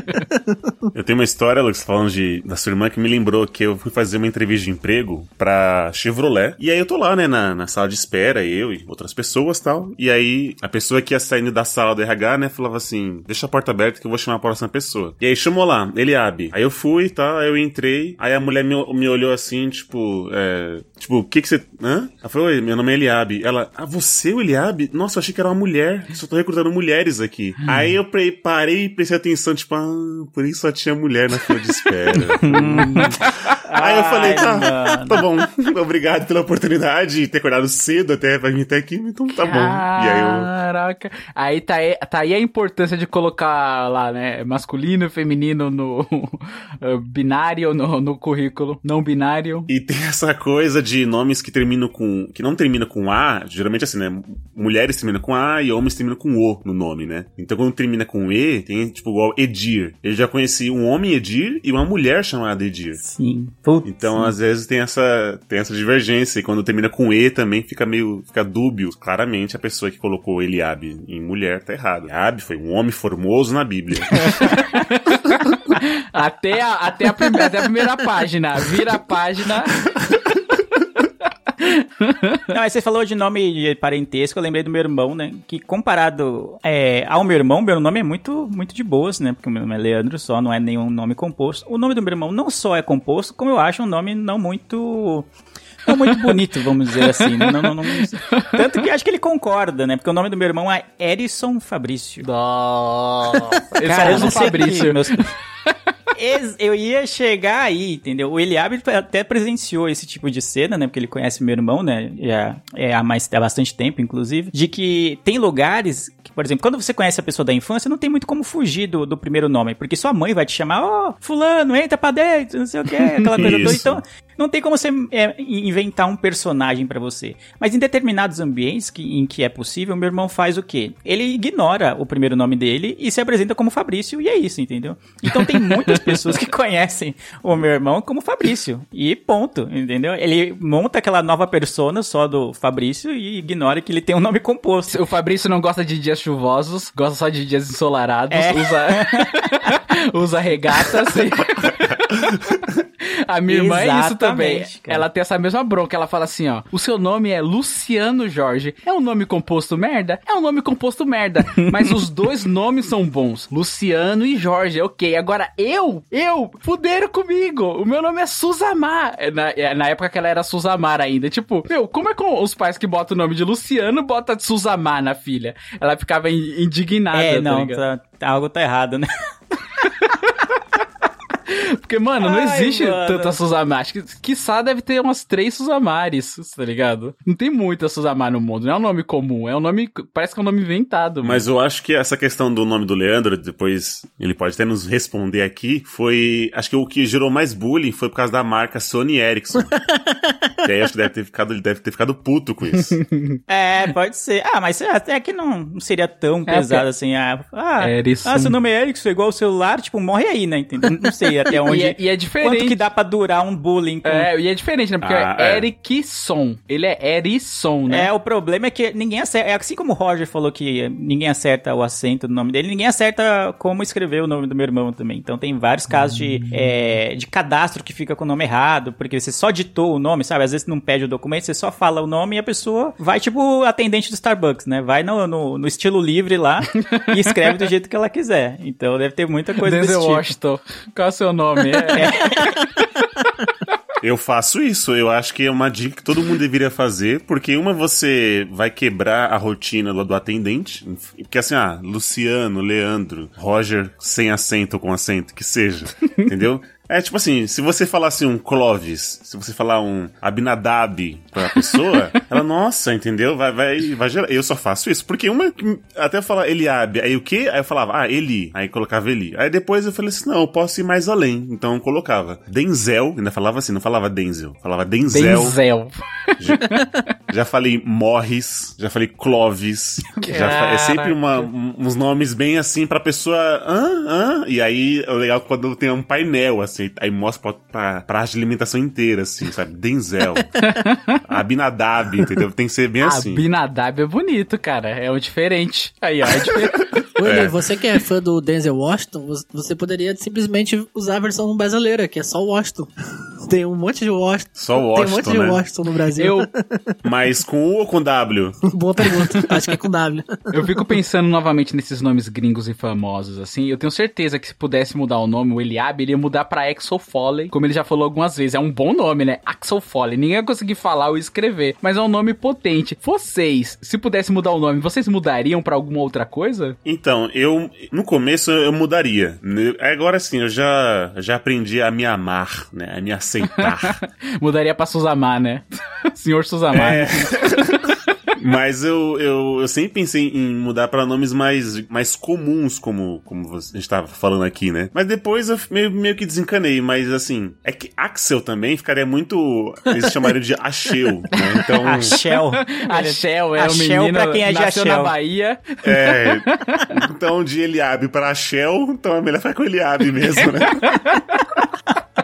Speaker 1: Eu tenho uma história, Lucas, falando de, da sua irmã, que me lembrou que eu fui fazer uma entrevista de emprego pra Chevrolet. E aí eu tô lá, né, na, na sala de espera, eu e outras pessoas tal. E aí a pessoa que ia saindo da sala do RH, né, falava assim: deixa a porta aberta que eu vou chamar a próxima pessoa. E aí chamou lá, Eliabe. Aí eu fui, tá, aí eu entrei. Aí a mulher me, me olhou assim, tipo, é, tipo, o que que você. Hã? Ela falou: Oi, meu nome é Eliabe. Ela, ah, você, o Eliabe? Nossa, eu achei que era uma mulher. Só tô recrutando mulheres aqui. Aí eu parei e prestei atenção, tipo, ah, por isso só tinha mulher na fila de espera. [LAUGHS] Aí eu falei, tá,
Speaker 2: Ai,
Speaker 1: tá bom. [LAUGHS] Obrigado pela oportunidade de ter acordado cedo até pra vir até aqui, então tá bom. E aí eu.
Speaker 4: Caraca. Aí tá, aí tá aí a importância de colocar lá, né? Masculino, feminino no [LAUGHS] eh, binário, no, no currículo. Não binário.
Speaker 1: E tem essa coisa de nomes que terminam com. que não terminam com A, geralmente assim, né? Mulheres terminam com A e homens terminam com O no nome, né? Então quando termina com E, tem tipo igual Edir. Eu já conheci um homem Edir e uma mulher chamada Edir.
Speaker 2: Sim. Putz.
Speaker 1: Então, às vezes, tem essa, tem essa divergência. E quando termina com E também fica meio. fica dúbio. Claramente a pessoa que colocou Eliabe em mulher tá errado. Eliabe foi um homem formoso na Bíblia. [LAUGHS]
Speaker 4: Até a, até, a prime- até a primeira página. Vira a página.
Speaker 2: Não, aí você falou de nome de parentesco, eu lembrei do meu irmão, né? Que comparado é, ao meu irmão, meu nome é muito, muito de boas, né? Porque o meu nome é Leandro só, não é nenhum nome composto. O nome do meu irmão não só é composto, como eu acho um nome não muito. Não muito bonito, vamos dizer assim. né? Não, não, não- tanto que acho que ele concorda, né? Porque o nome do meu irmão é Erison Fabrício.
Speaker 4: Nossa.
Speaker 2: Cara, eu
Speaker 4: é
Speaker 2: não
Speaker 4: o
Speaker 2: sei
Speaker 4: Fabrício.
Speaker 2: meus- Eu ia chegar aí, entendeu? O Eliabe até presenciou esse tipo de cena, né? Porque ele conhece meu irmão, né? Já é há, mais, há bastante tempo, inclusive. De que tem lugares que, por exemplo, quando você conhece a pessoa da infância, não tem muito como fugir do, do primeiro nome. Porque sua mãe vai te chamar, ó, fulano, entra pra dentro, não sei o que, aquela coisa toda. Então, não tem como você é, inventar um personagem pra você. Mas em determinados ambientes que, em que é possível, meu irmão faz o quê? Ele ignora o primeiro nome dele e se apresenta como Fabrício e é isso, entendeu? Então tem muitas [LAUGHS] pessoas que conhecem o meu irmão como Fabrício e ponto, entendeu? Ele monta aquela nova persona só do Fabrício e ignora que ele tem um nome composto.
Speaker 4: O Fabrício não gosta de dias chuvosos, gosta só de dias ensolarados,
Speaker 2: É.
Speaker 4: usa, [LAUGHS] [LAUGHS] usa regatas. A minha irmã é isso também.
Speaker 2: Cara.
Speaker 4: Ela tem essa mesma bronca. Ela fala assim, ó. O seu nome é Luciano Jorge. É um nome composto merda? É um nome composto merda. Mas os dois [LAUGHS] nomes são bons. Luciano e Jorge. Ok. Agora eu, eu, fuderam comigo. O meu nome é Suzamar. É Na, é na época que ela era Suzamar ainda. Tipo, meu, como é com os pais que botam o nome de Luciano bota Suzamar na filha? Ela ficava in- indignada,
Speaker 2: é,
Speaker 4: tá
Speaker 2: não, tá- algo tá errado, né? [LAUGHS]
Speaker 4: Porque, mano, não
Speaker 2: Ai,
Speaker 4: existe
Speaker 2: mano.
Speaker 4: tanta Suzamar. Acho que, quiçá, deve ter umas três Suzamares, tá ligado? Não tem muita Suzamar no mundo. Não é um nome comum. É um nome. Parece que é um nome inventado. mano.
Speaker 1: Mas eu acho que essa questão do nome do Leandro, depois ele pode até nos responder aqui, foi. Acho que o que gerou mais bullying foi por causa da marca Sony Ericsson. [LAUGHS] que aí acho que deve ter ficado, ele deve ter ficado puto com isso.
Speaker 2: É, pode ser. Ah, mas até que não não seria tão
Speaker 4: É,
Speaker 2: pesado
Speaker 4: porque-
Speaker 2: assim. Ah, ah, ah, seu nome é Ericsson, igual o celular, tipo, morre aí, né? Entendeu? Não sei, até [LAUGHS] onde.
Speaker 4: E é, e é
Speaker 2: Quanto
Speaker 4: diferente.
Speaker 2: que dá pra durar um bullying com
Speaker 4: É, e é diferente, né? Porque
Speaker 1: Ah,
Speaker 4: é
Speaker 1: é.
Speaker 4: Erickson. Ele é Erisson, né?
Speaker 2: É, o problema é que ninguém acerta. É assim como o Roger falou que ninguém acerta o acento do nome dele, ninguém acerta como escrever o nome do meu irmão também. Então tem vários casos de, é, de cadastro que fica com o nome errado, porque você só ditou o nome, sabe? Às vezes não pede o documento, você só fala o nome e a pessoa vai tipo atendente do Starbucks, né? Vai no, no, no estilo livre lá [LAUGHS] e escreve do jeito que ela quiser. Então deve ter muita coisa
Speaker 4: Denzel
Speaker 2: desse tipo.
Speaker 4: Washington. Qual é o seu nome? É. [LAUGHS]
Speaker 1: Eu faço isso, eu acho que é uma dica que todo mundo deveria fazer, porque uma você vai quebrar a rotina do do atendente, porque assim, ah, Luciano, Leandro, Roger, sem acento ou com acento, que seja, [LAUGHS] entendeu? É tipo assim, se você falar assim um Clovis, se você falar um Abinadab pra pessoa, [LAUGHS] ela, nossa, entendeu? Vai, vai, vai gerar. Eu só faço isso, porque uma, até falar Eliabe, aí o quê? Aí eu falava, ah, Eli, aí colocava Eli. Aí depois eu falei assim, não, eu posso ir mais além, então eu colocava Denzel, ainda falava assim, não falava Denzel, falava Denzel.
Speaker 4: Denzel. [LAUGHS]
Speaker 1: Já falei Morris, já falei Clovis. Já fa- é sempre uma- um- uns nomes bem assim pra pessoa. Hã? Hã? E aí é legal quando tem um painel, assim, aí mostra pra, pra praça de alimentação inteira, assim, sabe? Denzel. [LAUGHS] Abinadab, entendeu? Tem que ser bem assim.
Speaker 4: Abinadab é bonito, cara. É o diferente. Aí, ó. É diferente.
Speaker 3: Eli,
Speaker 1: É.
Speaker 3: você que é fã do Denzel Washington, você- poderia simplesmente usar a versão brasileira, que é só Washington. [LAUGHS] Tem um monte de Washington.
Speaker 1: Só
Speaker 3: Tem um monte
Speaker 1: Washington,
Speaker 3: de
Speaker 1: né?
Speaker 3: Washington no Brasil.
Speaker 4: eu, [LAUGHS]
Speaker 1: Mas com U ou com W?
Speaker 3: Boa pergunta. Acho que é com W.
Speaker 4: eu fico pensando novamente nesses nomes gringos e famosos, assim. Eu tenho certeza que se pudesse mudar o nome, o Eliabe, ele ia mudar pra Axel Foley, como ele já falou algumas vezes. É um bom nome, né? Axel Foley. Ninguém vai conseguir falar ou escrever, mas é um nome potente. Vocês, se pudesse mudar o nome, vocês mudariam pra alguma outra coisa?
Speaker 1: Então, eu. No começo eu mudaria. Agora sim, eu já, já aprendi a me amar, né? A me aceitar. [LAUGHS]
Speaker 4: Mudaria pra Suzamar, né? [LAUGHS] Senhor Suzamar.
Speaker 1: É. [LAUGHS] Mas eu, eu, eu sempre pensei em mudar pra nomes mais, mais comuns, como, como a gente tava falando aqui, né? Mas depois eu meio, meio que desencanei, mas assim, é que Axel também ficaria muito. Eles chamariam de Acheu, né? Então.
Speaker 2: A Shell.
Speaker 4: A Shell é
Speaker 2: A
Speaker 4: o menino
Speaker 2: pra quem é de
Speaker 4: nasceu na
Speaker 2: Axel.
Speaker 4: Bahia.
Speaker 1: É, então de Eliabe pra Achel, então é melhor ficar com Eliabe mesmo, né? [LAUGHS]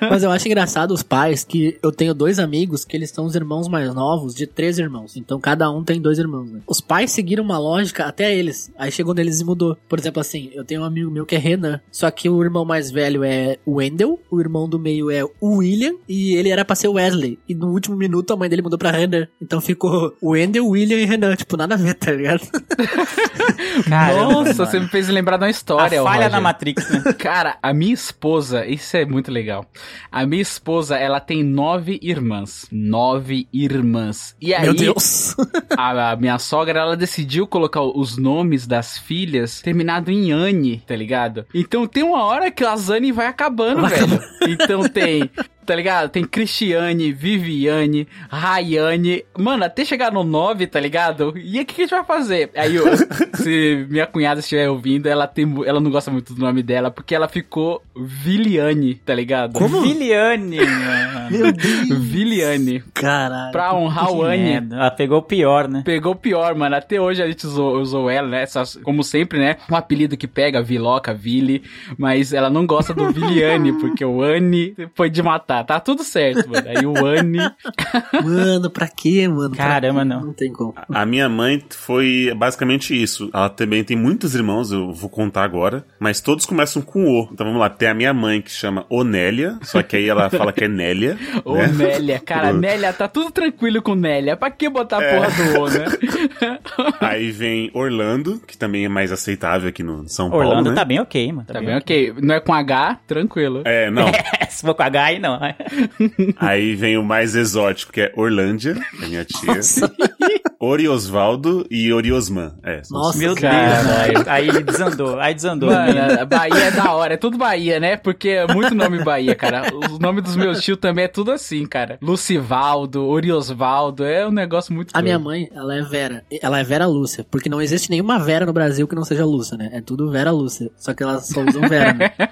Speaker 3: Mas eu acho engraçado os pais que eu tenho dois amigos que eles são os irmãos mais novos de três irmãos. Então cada um tem dois irmãos, né? Os pais seguiram uma lógica até eles. Aí chegou neles e mudou. Por exemplo, assim, eu tenho um amigo meu que é Renan. Só que o irmão mais velho é o Wendell, o irmão do meio é o William e ele era pra ser o Wesley. E no último minuto a mãe dele mudou pra Renan. Então ficou Wendell, William e Renan. Tipo, nada a ver, tá ligado? [LAUGHS]
Speaker 2: Caramba,
Speaker 4: Nossa,
Speaker 2: mano.
Speaker 4: você me fez lembrar de uma
Speaker 2: A
Speaker 4: história, ô,
Speaker 2: falha na
Speaker 4: Roger.
Speaker 2: Matrix, né?
Speaker 4: Cara, a minha esposa, isso é muito legal. A minha esposa, ela tem nove irmãs. Nove irmãs. E aí,
Speaker 3: Meu Deus.
Speaker 4: a, a minha sogra, ela decidiu colocar os nomes das filhas terminado em Anne, tá ligado? Então tem uma hora que a Zane vai acabando,
Speaker 3: Vai
Speaker 4: velho. Então tem. Tá ligado? Tem Cristiane, Viviane, Rayane. Mano, até chegar no 9, tá ligado? E aí o que, que a gente vai fazer? Aí, eu, [LAUGHS] se minha cunhada estiver ouvindo, ela, tem, ela não gosta muito do nome dela, porque ela ficou Viliane, tá ligado?
Speaker 2: Viliane, [LAUGHS] mano.
Speaker 3: Meu Deus.
Speaker 4: Viliane.
Speaker 3: Caralho.
Speaker 4: Pra honrar o Anne.
Speaker 2: Ela pegou o pior, né?
Speaker 4: Pegou o pior, mano. Até hoje a gente usou, usou ela, né? Como sempre, né? Um apelido que pega, Viloca, Vili. Mas ela não gosta do [LAUGHS] Viliane, porque o Anne foi de matar. Tá tudo certo, mano. Aí o Anne. [LAUGHS]
Speaker 3: Mano, pra quê, mano?
Speaker 2: Caramba,
Speaker 3: quê?
Speaker 2: não.
Speaker 3: Não tem como.
Speaker 1: A minha mãe foi basicamente isso. Ela também tem muitos irmãos, eu vou contar agora, mas todos começam com O. Então vamos lá, tem a minha mãe que chama Onélia, só que aí ela fala que é Nélia.
Speaker 4: Ô,
Speaker 1: né?
Speaker 4: Nélia. Cara, Nélia, tá tudo tranquilo com Nélia. Pra que botar a porra do O, né? [LAUGHS]
Speaker 1: Aí vem Orlando, que também é mais aceitável aqui no São Paulo.
Speaker 2: Orlando
Speaker 1: né?
Speaker 2: tá bem ok, mano.
Speaker 4: Tá bem, ok. Não é com H, tranquilo.
Speaker 1: É, não. [LAUGHS]
Speaker 2: Se for com H aí, não.
Speaker 1: Aí vem o mais exótico, que é Orlândia, é minha tia. Oriosvaldo e Oriosman. É,
Speaker 3: Nossa,
Speaker 2: Meu
Speaker 4: Caralho.
Speaker 2: Deus. Aí [LAUGHS] desandou, aí desandou.
Speaker 4: Mano, Bahia é da hora, é tudo Bahia, né? Porque é muito nome Bahia, cara. Os nomes dos meus tios também é tudo assim, cara. Lucivaldo, Oriosvaldo, é um negócio muito
Speaker 3: A
Speaker 4: doido.
Speaker 3: minha mãe, ela é Vera. Ela é Vera Lúcia. Porque não existe nenhuma Vera no Brasil que não seja Lúcia, né? É tudo Vera Lúcia. Só que elas só usam Vera, né? [LAUGHS]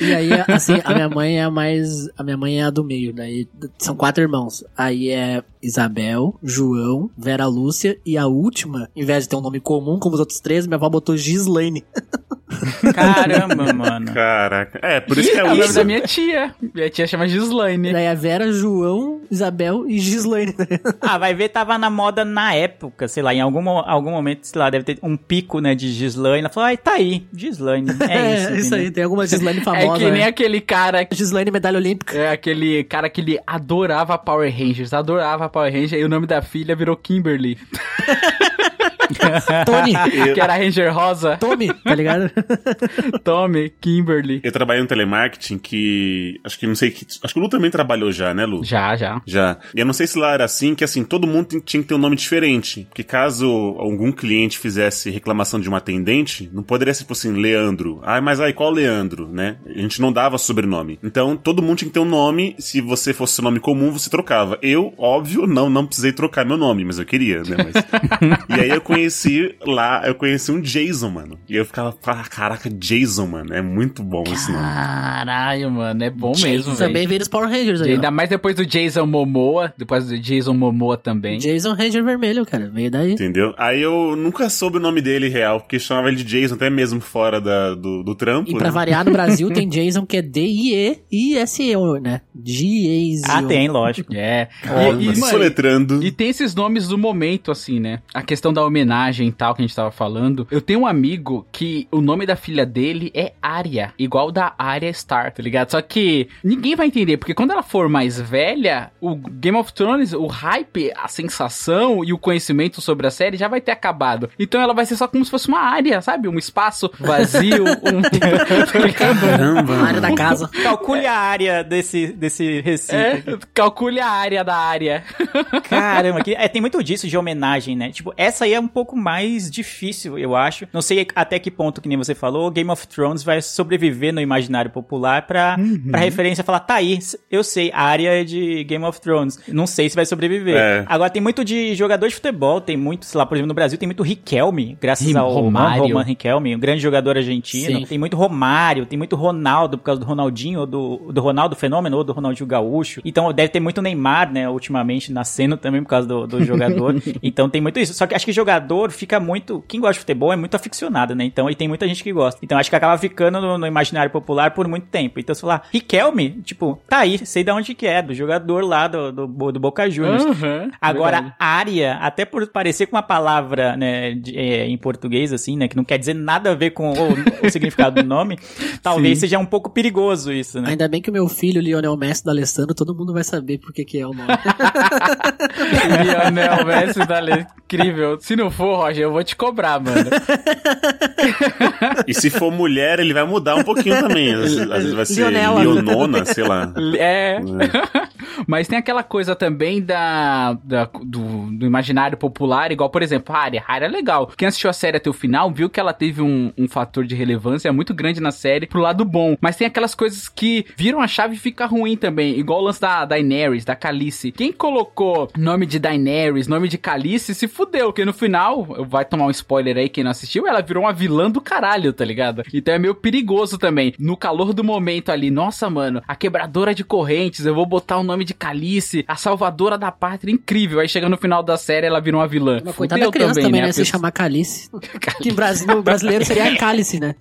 Speaker 3: E aí, assim, a minha mãe é a mais. A minha mãe é a do meio. Daí são quatro irmãos. Aí é Isabel, João, Vera Lúcia. E a última, em vez de ter um nome comum como os outros três, minha avó botou Gislaine. [LAUGHS]
Speaker 2: Caramba, [LAUGHS] mano.
Speaker 1: Caraca. É, por isso que
Speaker 4: É
Speaker 1: é
Speaker 4: o nome da minha tia. Minha tia chama Gislaine.
Speaker 3: Daí a Vera, João, Isabel e Gislaine.
Speaker 2: Ah, vai ver, tava na moda na época, sei lá, em algum, algum momento, sei lá, deve ter um pico, né, de Gislaine. Ela falou, ai, tá aí, Gislaine. É [LAUGHS] isso.
Speaker 3: isso aí. Tem alguma Gislaine [LAUGHS]
Speaker 4: É
Speaker 3: famosa.
Speaker 4: que nem
Speaker 3: né?
Speaker 4: aquele cara
Speaker 3: Gislaine medalha olímpica.
Speaker 4: É aquele cara que ele adorava Power Rangers, adorava Power Rangers, e o nome da filha virou Kimberly, [LAUGHS]
Speaker 3: Tony.
Speaker 4: que era Ranger Rosa.
Speaker 3: Tommy, tá ligado? [LAUGHS]
Speaker 4: Tommy, Kimberly.
Speaker 1: Eu trabalhei no telemarketing que. Acho que não sei que. Acho que o Lu também trabalhou já, né, Lu?
Speaker 4: Já, já.
Speaker 1: Já. E eu não sei se lá era assim, que assim, todo mundo tinha que ter um nome diferente. Porque caso algum cliente fizesse reclamação de uma atendente, não poderia ser, tipo assim, Leandro. Ah, mas aí, qual Leandro, né? A gente não dava sobrenome. Então, todo mundo tinha que ter um nome. Se você fosse seu nome comum, você trocava. Eu, óbvio, não, não precisei trocar meu nome, mas eu queria, né? Mas... [LAUGHS] e aí eu conheci lá, eu conheci um Jason, mano. E eu ficava, ah, caraca, Jason, mano. É muito bom esse nome.
Speaker 4: Caralho, mano, é bom mesmo,
Speaker 3: Também veio dos Power Rangers aí. ó.
Speaker 4: Ainda mais depois do Jason Momoa, depois do Jason Momoa também.
Speaker 3: Jason Ranger Vermelho, cara. Veio daí.
Speaker 1: Entendeu? Aí eu nunca soube o nome dele real, porque chamava ele de Jason, até mesmo fora da, do, do trampo.
Speaker 3: E pra
Speaker 1: né?
Speaker 3: variar, no Brasil [LAUGHS] tem Jason que é D-I-E-I-S-E, né? Jason.
Speaker 2: Ah, tem, lógico.
Speaker 4: É.
Speaker 1: Caramba,
Speaker 4: E, e, mano,
Speaker 1: soletrando.
Speaker 4: E tem esses nomes do momento, assim, né? A questão da homenagem e tal que a gente tava falando. Eu tenho um amigo que o nome da filha dele é Arya, igual da Arya Stark, tá ligado? Só que ninguém vai entender, porque quando ela for mais velha, o Game of Thrones, o hype, a sensação e o conhecimento sobre a série já vai ter acabado. Então ela vai ser só como se fosse uma área, sabe? Um espaço vazio, [LAUGHS] um.
Speaker 1: Caramba.
Speaker 3: A área da casa.
Speaker 2: Calcule a área desse, desse recinto.
Speaker 4: É, calcule a área da área.
Speaker 2: Caramba, que, é, tem muito disso de homenagem, né? Tipo, essa aí é um pouco mais difícil, eu acho. Não sei até que ponto, que nem você falou, Game of Thrones vai sobreviver no imaginário popular pra, pra referência falar, tá aí, eu sei, a área é de Game of Thrones. Não sei se vai sobreviver.
Speaker 1: É.
Speaker 2: Agora, tem muito de jogador de futebol, tem muito, sei lá, por exemplo, no Brasil tem muito Riquelme, graças
Speaker 4: Sim,
Speaker 2: ao
Speaker 4: Romário.
Speaker 2: Roman Riquelme, um grande jogador argentino.
Speaker 3: Sim.
Speaker 2: Tem muito Romário, tem muito Ronaldo, por causa do Ronaldinho, ou do, do Ronaldo Fenômeno, ou do Ronaldinho Gaúcho. Então deve ter muito Neymar, né, ultimamente nascendo também por causa do, do jogador. [LAUGHS] então tem muito isso. Só que acho que jogador fica muito. Quem gosta de futebol é muito aficionado, né? Então, e tem muita gente que gosta. Então acho que acaba ficando no, no imaginário popular por muito tempo. Então, se falar, Riquelme, tipo, tá aí, sei de onde que é, do jogador lá do, do, do Boca Juniors.
Speaker 4: Uhum,
Speaker 2: Agora,
Speaker 4: verdade.
Speaker 2: área, até por parecer com uma palavra, né, de- é, em português, assim, né, que não quer dizer nada a ver com o, o significado do nome, [LAUGHS] talvez seja um pouco perigoso isso, né?
Speaker 3: Ainda bem que o meu filho, Lionel Messi da Alessandro, todo mundo vai saber por que que é o nome. [LAUGHS]
Speaker 4: Lionel Messi da Le... Incrível. Se não for, Roger, eu vou te cobrar, mano. [LAUGHS]
Speaker 1: E se for mulher, ele vai mudar um pouquinho também. Às, vezes- às vezes vai ser
Speaker 3: Leonela.
Speaker 1: Leonona, sei lá.
Speaker 4: É. [LAUGHS] Mas tem aquela coisa também da, da- do, do imaginário popular, igual, por exemplo, a área. A área é legal. Quem assistiu a série até o final viu que ela teve um, um fator de relevância muito grande na série pro lado bom. Mas tem aquelas coisas que viram a chave e fica ruim também. Igual o lance da Daenerys, da Calice. Quem colocou nome de Daenerys, nome de Calice, se fudeu. Porque no final, vai tomar um spoiler aí quem não assistiu, ela virou uma vilã do caralho, tá ligado? Então é meio perigoso também. No calor do momento ali, nossa, mano, a quebradora de correntes, eu vou botar o nome de Calice, a salvadora da pátria, incrível. Aí chega no final da série, ela virou uma vilã.
Speaker 3: Mas coitada da
Speaker 4: Fudeu
Speaker 3: criança também, né?
Speaker 4: A
Speaker 3: Se
Speaker 4: pessoa-
Speaker 3: chamar Calice. [LAUGHS] Que no brasileiro seria Cálice, né?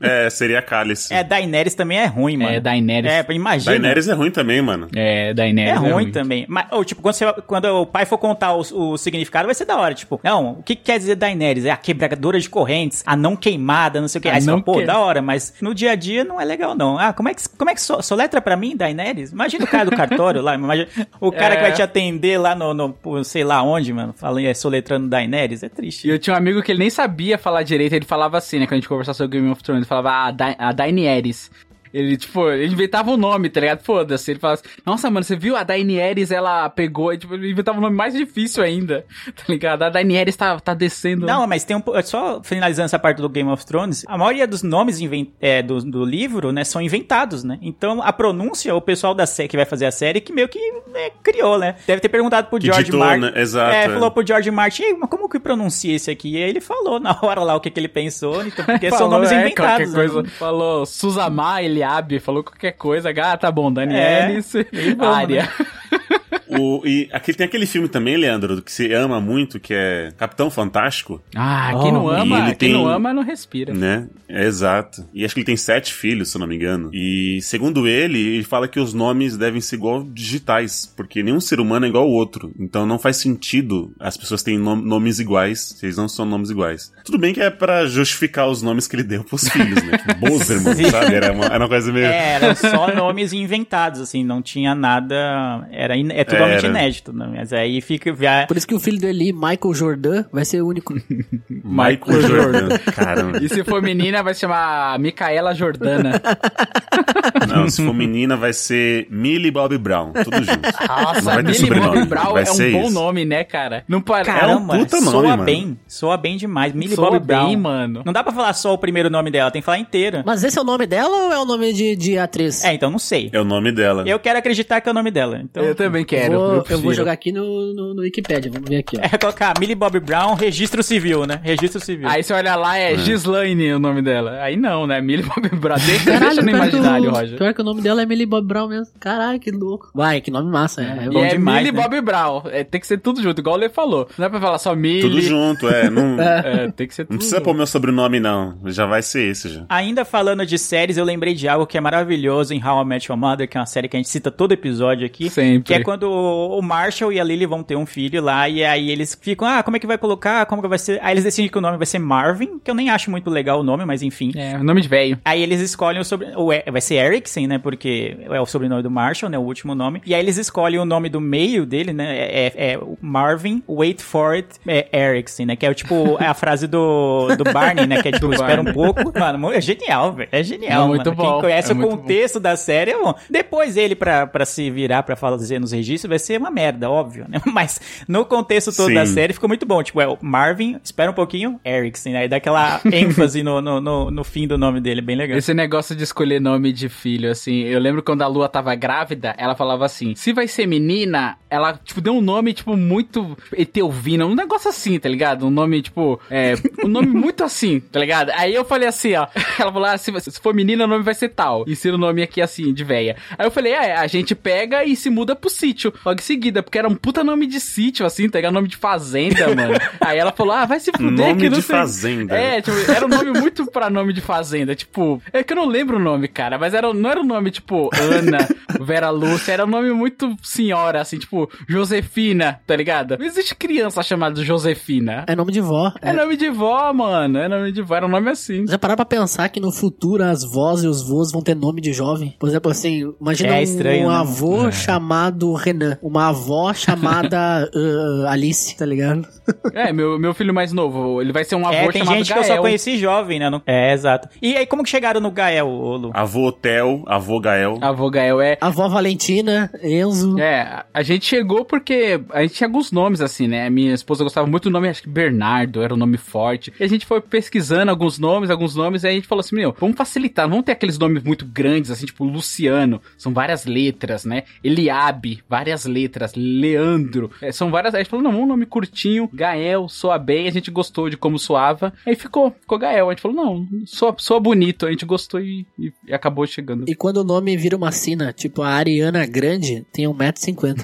Speaker 1: É, seria Cálice.
Speaker 2: É, Daenerys também é ruim, mano.
Speaker 4: É, Daenerys.
Speaker 2: É, imagina.
Speaker 1: Daenerys é ruim também, mano.
Speaker 4: É,
Speaker 2: É
Speaker 4: Daenerys.
Speaker 2: ruim também. Mas, ou, tipo, quando, você- quando o pai for contar o, o significado, vai ser da hora. Tipo, não, o que, que quer dizer Daenerys? É a quebradora de correntes, a não queimada, não sei o que.
Speaker 4: A
Speaker 2: Aí você
Speaker 4: não
Speaker 2: fala, pô,
Speaker 4: que-
Speaker 2: da hora, mas no dia a dia não é legal, não. Ah, como é que, como é que so, soletra pra mim, Daenerys? Imagina o cara do cartório lá, imagina o cara
Speaker 4: É.
Speaker 2: que vai te atender lá no, no sei lá onde, mano, falando, é, soletrando Daenerys, é triste.
Speaker 4: E eu tinha um amigo que ele nem sabia falar direito, ele falava assim, né? Quando a gente conversava sobre Game of Thrones, ele falava, ah, da a Daenerys. Ele, tipo, ele inventava o nome, tá ligado? Foda-se. Ele falava assim, nossa, mano, você viu? A Daenerys, ela pegou e, tipo, ele inventava um nome mais difícil ainda, [LAUGHS] tá ligado? A Daenerys tá, tá descendo.
Speaker 2: Não, mas tem um só finalizando essa parte do Game of Thrones, a maioria dos nomes inven- é, do, do livro, né, são inventados, né? Então a pronúncia, o pessoal da série que vai fazer a série que meio que né, criou, né? Deve ter perguntado pro
Speaker 1: Que
Speaker 2: George
Speaker 1: ditou,
Speaker 2: Martin.
Speaker 1: né? Exato,
Speaker 2: É,
Speaker 1: é.
Speaker 2: falou pro George Martin, "Ei, mas como que pronuncia esse aqui? E aí ele falou na [LAUGHS] hora lá o que, que ele pensou, então, porque são
Speaker 4: Falou,
Speaker 2: nomes
Speaker 4: é,
Speaker 2: inventados. né?
Speaker 4: Falou Suzama, Eliabe, falou qualquer coisa. Ah, tá bom, Daenerys,
Speaker 2: É, e vamos,
Speaker 4: Arya. [LAUGHS]
Speaker 1: O, e aqui tem aquele filme também, Leandro, que você ama muito, que é Capitão Fantástico,
Speaker 4: Ah, quem não
Speaker 3: Oh,
Speaker 4: ama,
Speaker 1: ele
Speaker 4: quem
Speaker 1: tem-
Speaker 4: não ama não respira.
Speaker 1: né? É exato. E acho que ele tem sete filhos, se eu não me engano. E segundo ele, ele fala que os nomes devem ser igual digitais, porque nenhum ser humano é igual ao outro. Então não faz sentido as pessoas terem nom- nomes iguais, se eles não são nomes iguais. Tudo bem que é pra justificar os nomes que ele deu pros filhos, né? [LAUGHS]
Speaker 2: Sim.
Speaker 1: sabe? Era uma, era uma coisa meio...
Speaker 2: É, eram só nomes inventados, assim, não tinha nada. Era in- é totalmente
Speaker 1: Era.
Speaker 2: inédito, né? Mas aí fica. já-
Speaker 3: Por isso que o filho do Eli, Michael Jordan, vai ser o único. [LAUGHS]
Speaker 1: Michael Jordan. Caramba.
Speaker 4: E se for menina, vai se chamar Micaela Jordana. [LAUGHS]
Speaker 1: Não, se for menina, vai ser Millie Bobby Brown. Tudo junto.
Speaker 4: Nossa, Millie Bobby Brown
Speaker 1: vai
Speaker 4: é um bom
Speaker 1: isso.
Speaker 4: nome, né, cara? Não parece.
Speaker 2: Caramba,
Speaker 1: puta nome,
Speaker 2: soa
Speaker 1: mano.
Speaker 2: bem. Soa bem demais. Millie
Speaker 4: Soa
Speaker 2: Bobby Brown.
Speaker 4: bem, mano.
Speaker 2: Não dá pra falar só o primeiro nome dela, tem que falar inteira.
Speaker 3: Mas esse é o nome dela ou é o nome de, de atriz?
Speaker 2: É, então não sei.
Speaker 1: É o nome dela.
Speaker 2: Eu quero acreditar que é o nome dela. Então,
Speaker 4: Eu também quero.
Speaker 3: Vou, eu, vou jogar aqui no, no, no Wikipedia, vamos ver aqui, ó.
Speaker 2: É colocar Millie Bobby Brown, registro civil, né? Registro civil.
Speaker 4: Aí você olha lá, é Gislaine o nome dela. Aí não, né? Millie Bobby Brown. Deixa,
Speaker 3: Caralho,
Speaker 4: no
Speaker 3: pior que o-
Speaker 4: imaginário, Roger.
Speaker 3: Pior que o nome dela é Millie Bob Brown mesmo. Caralho, que louco. Vai, que nome massa. É, é
Speaker 4: E
Speaker 3: bom
Speaker 4: é
Speaker 2: demais,
Speaker 4: Millie
Speaker 2: né?
Speaker 4: Bobby Brown. É, tem que ser tudo junto, igual o Lê falou. Não é pra falar só Millie.
Speaker 1: Tudo junto, é. Não, [LAUGHS]
Speaker 4: É, tem que ser tudo
Speaker 1: não precisa
Speaker 4: junto.
Speaker 1: pôr meu sobrenome, não. Já vai ser esse já.
Speaker 2: Ainda falando de séries, eu lembrei de algo que é maravilhoso em How I Met Your Mother, que é uma série que a gente cita todo episódio aqui.
Speaker 4: Sempre.
Speaker 2: Que é quando o Marshall e a Lily vão ter um filho lá, e aí eles ficam, ah, como é que vai colocar? Como que vai ser? Aí eles decidem que o nome vai ser Marvin, que eu nem acho muito legal o nome, mas enfim.
Speaker 4: É, nome de velho.
Speaker 2: Aí eles escolhem o sobre... o E- vai ser Eriksen, né? Porque é o sobrenome do Marshall, né? O último nome. E aí eles escolhem o nome do meio dele, né? É, é- é o Marvin, wait for it, é Eriksen, né? Que é o tipo é a frase do, do Barney, né? Que é tipo, [LAUGHS] espera um pouco. Mano, é genial, velho. É genial,
Speaker 4: Não, muito
Speaker 2: mano.
Speaker 4: bom.
Speaker 2: Quem conhece
Speaker 4: É
Speaker 2: o contexto da série é bom. Depois ele, pra, pra se virar pra fazer nos registros, vai ser uma merda, óbvio, né? [LAUGHS] Mas no contexto todo
Speaker 1: Sim.
Speaker 2: da série ficou muito bom. Tipo, é o Marvin, espera um pouquinho, Eriksen, né? Aí dá aquela [LAUGHS] ênfase no, no, no, no fim do nome dele, bem legal.
Speaker 4: Esse negócio de escolher nome de filho, assim, eu lembro quando a Lua tava grávida, ela falava assim: se vai ser menina, ela, tipo, deu um nome, tipo, muito Etelvina, um negócio assim, tá ligado? Um nome, tipo, é, um nome [LAUGHS] muito assim, tá ligado? Aí eu falei assim, ó, ela falou: ah, se, se for menina, o nome vai ser tal. Ensina o nome aqui assim, de véia. Aí eu falei: é, a gente pega e se muda pro sítio, logo em seguida, porque era um puta nome de sítio, assim, tá ligado? Nome de fazenda, [LAUGHS] mano. Aí ela falou: ah, vai se fuder,
Speaker 1: Nome
Speaker 4: que não
Speaker 1: de
Speaker 4: sei.
Speaker 1: fazenda.
Speaker 4: É, tipo, era um nome muito pra nome de fazenda. Tipo, é que eu não lembro o nome, cara, mas era, não era um nome tipo Ana, Vera Lúcia, era um nome muito senhora, assim, tipo Josefina, tá ligado? Não existe criança chamada Josefina.
Speaker 3: É nome de vó.
Speaker 4: É nome de vó, mano. É nome de vó, era um nome assim.
Speaker 3: Já pararam pra pensar que no futuro as vós e os vôs vão ter nome de jovem? Por exemplo, assim, imagina
Speaker 2: É
Speaker 3: um,
Speaker 2: estranho, né?
Speaker 3: avô chamado Renan, uma avó chamada [LAUGHS] uh, Alice, tá ligado?
Speaker 4: É, meu, meu filho mais novo, ele vai ser um avô
Speaker 2: É, tem
Speaker 4: chamado
Speaker 2: gente
Speaker 4: Gael.
Speaker 2: que eu só conheci jovem, né? Não- É, exato. E aí, como que chegaram no Gael, Lu?
Speaker 1: Avô Tel, avô Gael.
Speaker 4: Avô Gael é...
Speaker 3: Avó Valentina, Enzo.
Speaker 4: É, a gente chegou porque a gente tinha alguns nomes assim, né? Minha esposa gostava muito do nome, acho que Bernardo era um nome forte. E a gente foi pesquisando alguns nomes, alguns nomes, e aí a gente falou assim: meu, vamos facilitar, não vamos ter aqueles nomes muito grandes, assim, tipo Luciano, são várias letras, né? Eliabe, várias letras, Leandro, é, são várias. Aí a gente falou: não, um nome curtinho, Gael, soa bem, a gente gostou de como soava. Aí ficou, ficou Gael. A gente falou: não, soa, soa bonito, a gente gostou e, e- e acabou chegando.
Speaker 3: E quando o nome vira uma sina, tipo a Ariana Grande, tem 1,50m.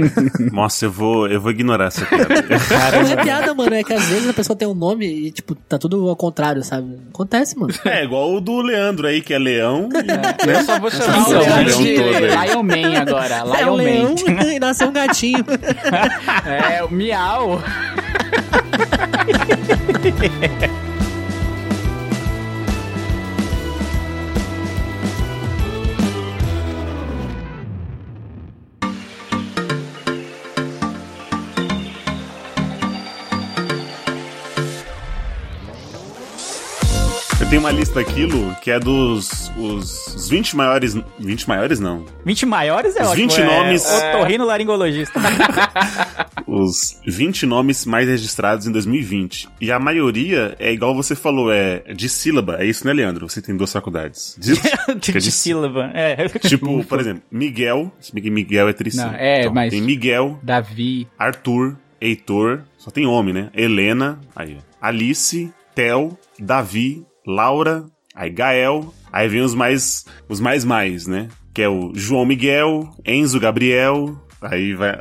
Speaker 3: [LAUGHS]
Speaker 1: Nossa, eu vou, eu vou ignorar essa piada.
Speaker 3: Não é piada, mano, é que às vezes a pessoa tem um nome e, tipo, tá tudo ao contrário, sabe? Acontece, mano.
Speaker 1: é igual o do Leandro aí, que é leão. e-
Speaker 4: Eu só vou chamar o
Speaker 2: é
Speaker 4: Leandro de. Lion Man agora.
Speaker 3: É
Speaker 4: Lion
Speaker 3: leão
Speaker 4: Man.
Speaker 3: E [LAUGHS] nasceu um gatinho.
Speaker 4: É, o Miau. [LAUGHS]
Speaker 1: tenho uma lista aqui, Lu, que é dos os, os 20 maiores. 20 maiores, não.
Speaker 2: 20 maiores é
Speaker 1: Os
Speaker 2: ótimo.
Speaker 1: 20
Speaker 2: é
Speaker 1: nomes-
Speaker 2: Otorrino laringologista. [LAUGHS]
Speaker 1: Os 20 nomes mais registrados em 2020. E a maioria é igual você falou, é de sílaba. É isso, né, Leandro? Você tem duas faculdades. [LAUGHS] De,
Speaker 2: de,
Speaker 1: é
Speaker 2: de sílaba. É.
Speaker 1: Tipo, [LAUGHS] por exemplo, Miguel. Se bem que Miguel é tricílaba.
Speaker 4: Não, é,
Speaker 1: Então,
Speaker 4: mas-
Speaker 1: Tem Miguel,
Speaker 4: Davi.
Speaker 1: Arthur, Heitor, só tem homem, né? Helena, aí, Alice, Tel, Davi, Laura, aí Gael, aí vem os mais, os mais mais, né? Que é o João Miguel, Enzo Gabriel, Aí vai.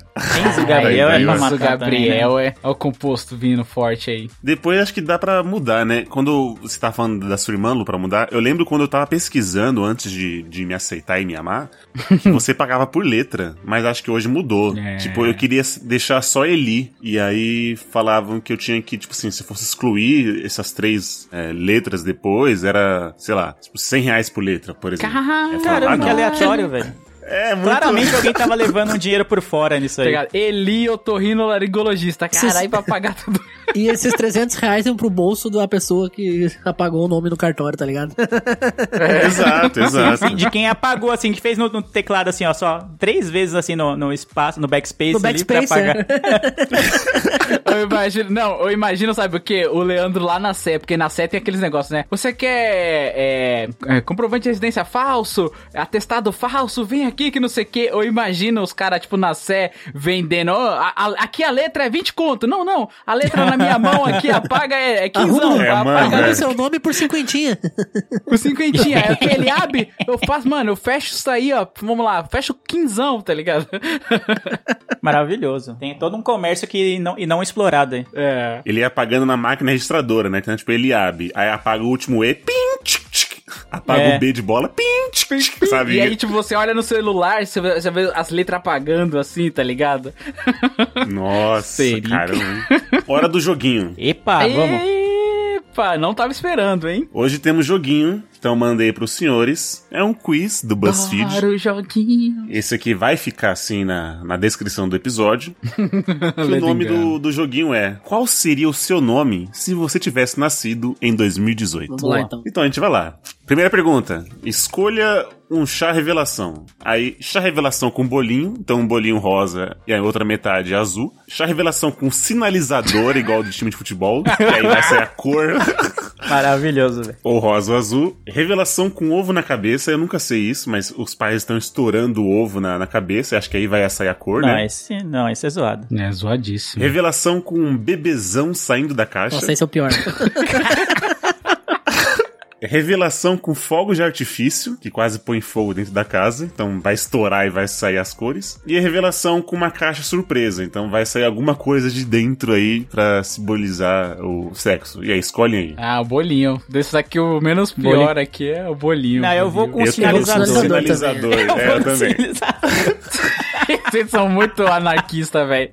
Speaker 2: Enzo [LAUGHS] Gabriel
Speaker 1: Aí
Speaker 2: é
Speaker 1: vai-
Speaker 2: pra
Speaker 4: Enzo
Speaker 2: matar também,
Speaker 4: Gabriel
Speaker 2: né?
Speaker 4: é, é o composto vindo forte aí.
Speaker 1: Depois acho que dá pra mudar, né? Quando você tá falando da sua irmã, Lu, pra mudar, eu lembro quando eu tava pesquisando antes de, de me aceitar e me amar, [LAUGHS] que você pagava por letra, mas acho que hoje mudou.
Speaker 4: É.
Speaker 1: Tipo, eu queria deixar só Eli, e aí falavam que eu tinha que, tipo assim, se fosse excluir essas três é, letras depois, era, sei lá, tipo, 100 reais por letra, por exemplo.
Speaker 4: Caramba,
Speaker 1: falava, ah,
Speaker 2: que aleatório, velho.
Speaker 1: É, muito...
Speaker 2: Claramente [LAUGHS] alguém tava levando um dinheiro por fora nisso
Speaker 4: Tá
Speaker 2: aí.
Speaker 4: ligado? Eli Otorrinolaringologista. Caralho, pra pagar tudo. [LAUGHS]
Speaker 3: E esses 300 reais iam pro bolso da pessoa que apagou o nome no cartório, tá ligado?
Speaker 1: Exato, exato.
Speaker 2: Assim, de quem apagou, assim, que fez no, no teclado, assim, ó, só três vezes, assim, no, no espaço, no backspace,
Speaker 3: No
Speaker 2: ali
Speaker 3: backspace,
Speaker 2: pra apagar. [LAUGHS]
Speaker 4: Eu imagino, não, eu imagino, sabe o quê? O Leandro lá na Sé, porque na Sé tem aqueles negócios, né? Você quer é, é, comprovante de residência falso, atestado falso, vem aqui que não sei o quê. Eu imagino os caras, tipo, na Sé vendendo, ó, a- a- aqui a letra é 20 conto. Não, não, a letra na minha mão aqui, [LAUGHS] a paga é, é 15
Speaker 3: Arruma,
Speaker 1: É,
Speaker 4: apaga
Speaker 1: é.
Speaker 3: o seu nome por cinquentinha. [LAUGHS]
Speaker 4: com cinquentinha. É aquele abre, eu faço, mano, eu fecho isso aí, ó, vamos lá, fecho quinzão, tá ligado? [LAUGHS]
Speaker 2: Maravilhoso. Tem todo um comércio que não, e não explorado aí.
Speaker 4: É.
Speaker 1: Ele ia apagando na máquina registradora, né? Então, tipo, ele abre, aí apaga o último E, pim, tchic, apaga
Speaker 2: É.
Speaker 1: o B de bola, tchic, sabe?
Speaker 4: E aí, tipo, você olha no celular, você vê, você vê as letras apagando assim, tá ligado?
Speaker 1: Nossa,
Speaker 4: Seria.
Speaker 1: caramba. Hora do joguinho.
Speaker 2: Epa, vamos.
Speaker 4: Epa, não tava esperando, hein?
Speaker 1: Hoje temos joguinho, então mandei pros senhores. É um quiz do BuzzFeed.
Speaker 4: Para o joguinho.
Speaker 1: Esse aqui vai ficar assim na, na descrição do episódio. [LAUGHS] que o nome do, do joguinho é Qual seria o seu nome se você tivesse nascido em 2018?
Speaker 3: Vamos lá então.
Speaker 1: Então a gente vai lá. Primeira pergunta. Escolha um chá revelação. Aí, chá revelação com bolinho, então um bolinho rosa e a outra metade azul. Chá revelação com sinalizador, [LAUGHS] igual do time de futebol, que aí vai ser a cor [LAUGHS]
Speaker 2: Maravilhoso, velho.
Speaker 1: ou rosa ou azul. Revelação com ovo na cabeça, eu nunca sei isso, mas os pais estão estourando o ovo na, na cabeça, acho que aí vai sair a cor,
Speaker 2: Não,
Speaker 1: né?
Speaker 2: esse, não, esse é zoado.
Speaker 4: É zoadíssimo.
Speaker 1: Revelação com um bebezão saindo da caixa.
Speaker 3: Nossa, esse é o pior. [LAUGHS]
Speaker 1: Revelação com fogos de artifício, que quase põe fogo dentro da casa, então vai estourar e vai sair as cores. E a revelação com uma caixa surpresa, então vai sair alguma coisa de dentro aí pra simbolizar o sexo. E aí, escolhem aí.
Speaker 4: Ah, o bolinho. Desse daqui, o menos pior
Speaker 2: Bolinho.
Speaker 4: aqui é o bolinho.
Speaker 2: Não, eu vou com o
Speaker 1: eu
Speaker 2: sinalizador.
Speaker 1: sinalizador.
Speaker 3: também.
Speaker 1: É, eu também.
Speaker 4: Vocês são muito anarquistas, velho.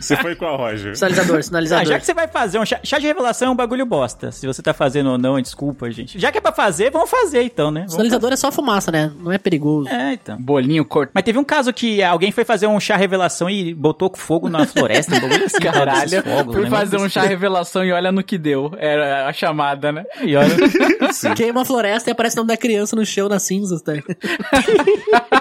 Speaker 4: Você-
Speaker 1: foi qual, Roger?
Speaker 3: Sinalizador, [LAUGHS]
Speaker 2: Ah,
Speaker 3: sinalizador.
Speaker 2: já que você vai fazer um chá, chá de revelação é um bagulho bosta. Se você tá fazendo ou não, desculpa, gente. Já que é pra fazer, vamos fazer então, né? Vamos
Speaker 3: Sinalizador é só fumaça, né? Não é perigoso.
Speaker 2: fazer. É, então.
Speaker 4: Bolinho cortado.
Speaker 2: Mas teve um caso que alguém foi fazer um chá revelação e botou fogo na floresta, um bagulho assim.
Speaker 4: Caralho,
Speaker 2: fogos,
Speaker 4: fui
Speaker 2: né?
Speaker 4: fazer um chá revelação e olha no que deu. Era a chamada, né?
Speaker 2: E olha, [LAUGHS]
Speaker 3: Queima a floresta e aparece o nome da criança no chão nas cinzas, tá? [LAUGHS]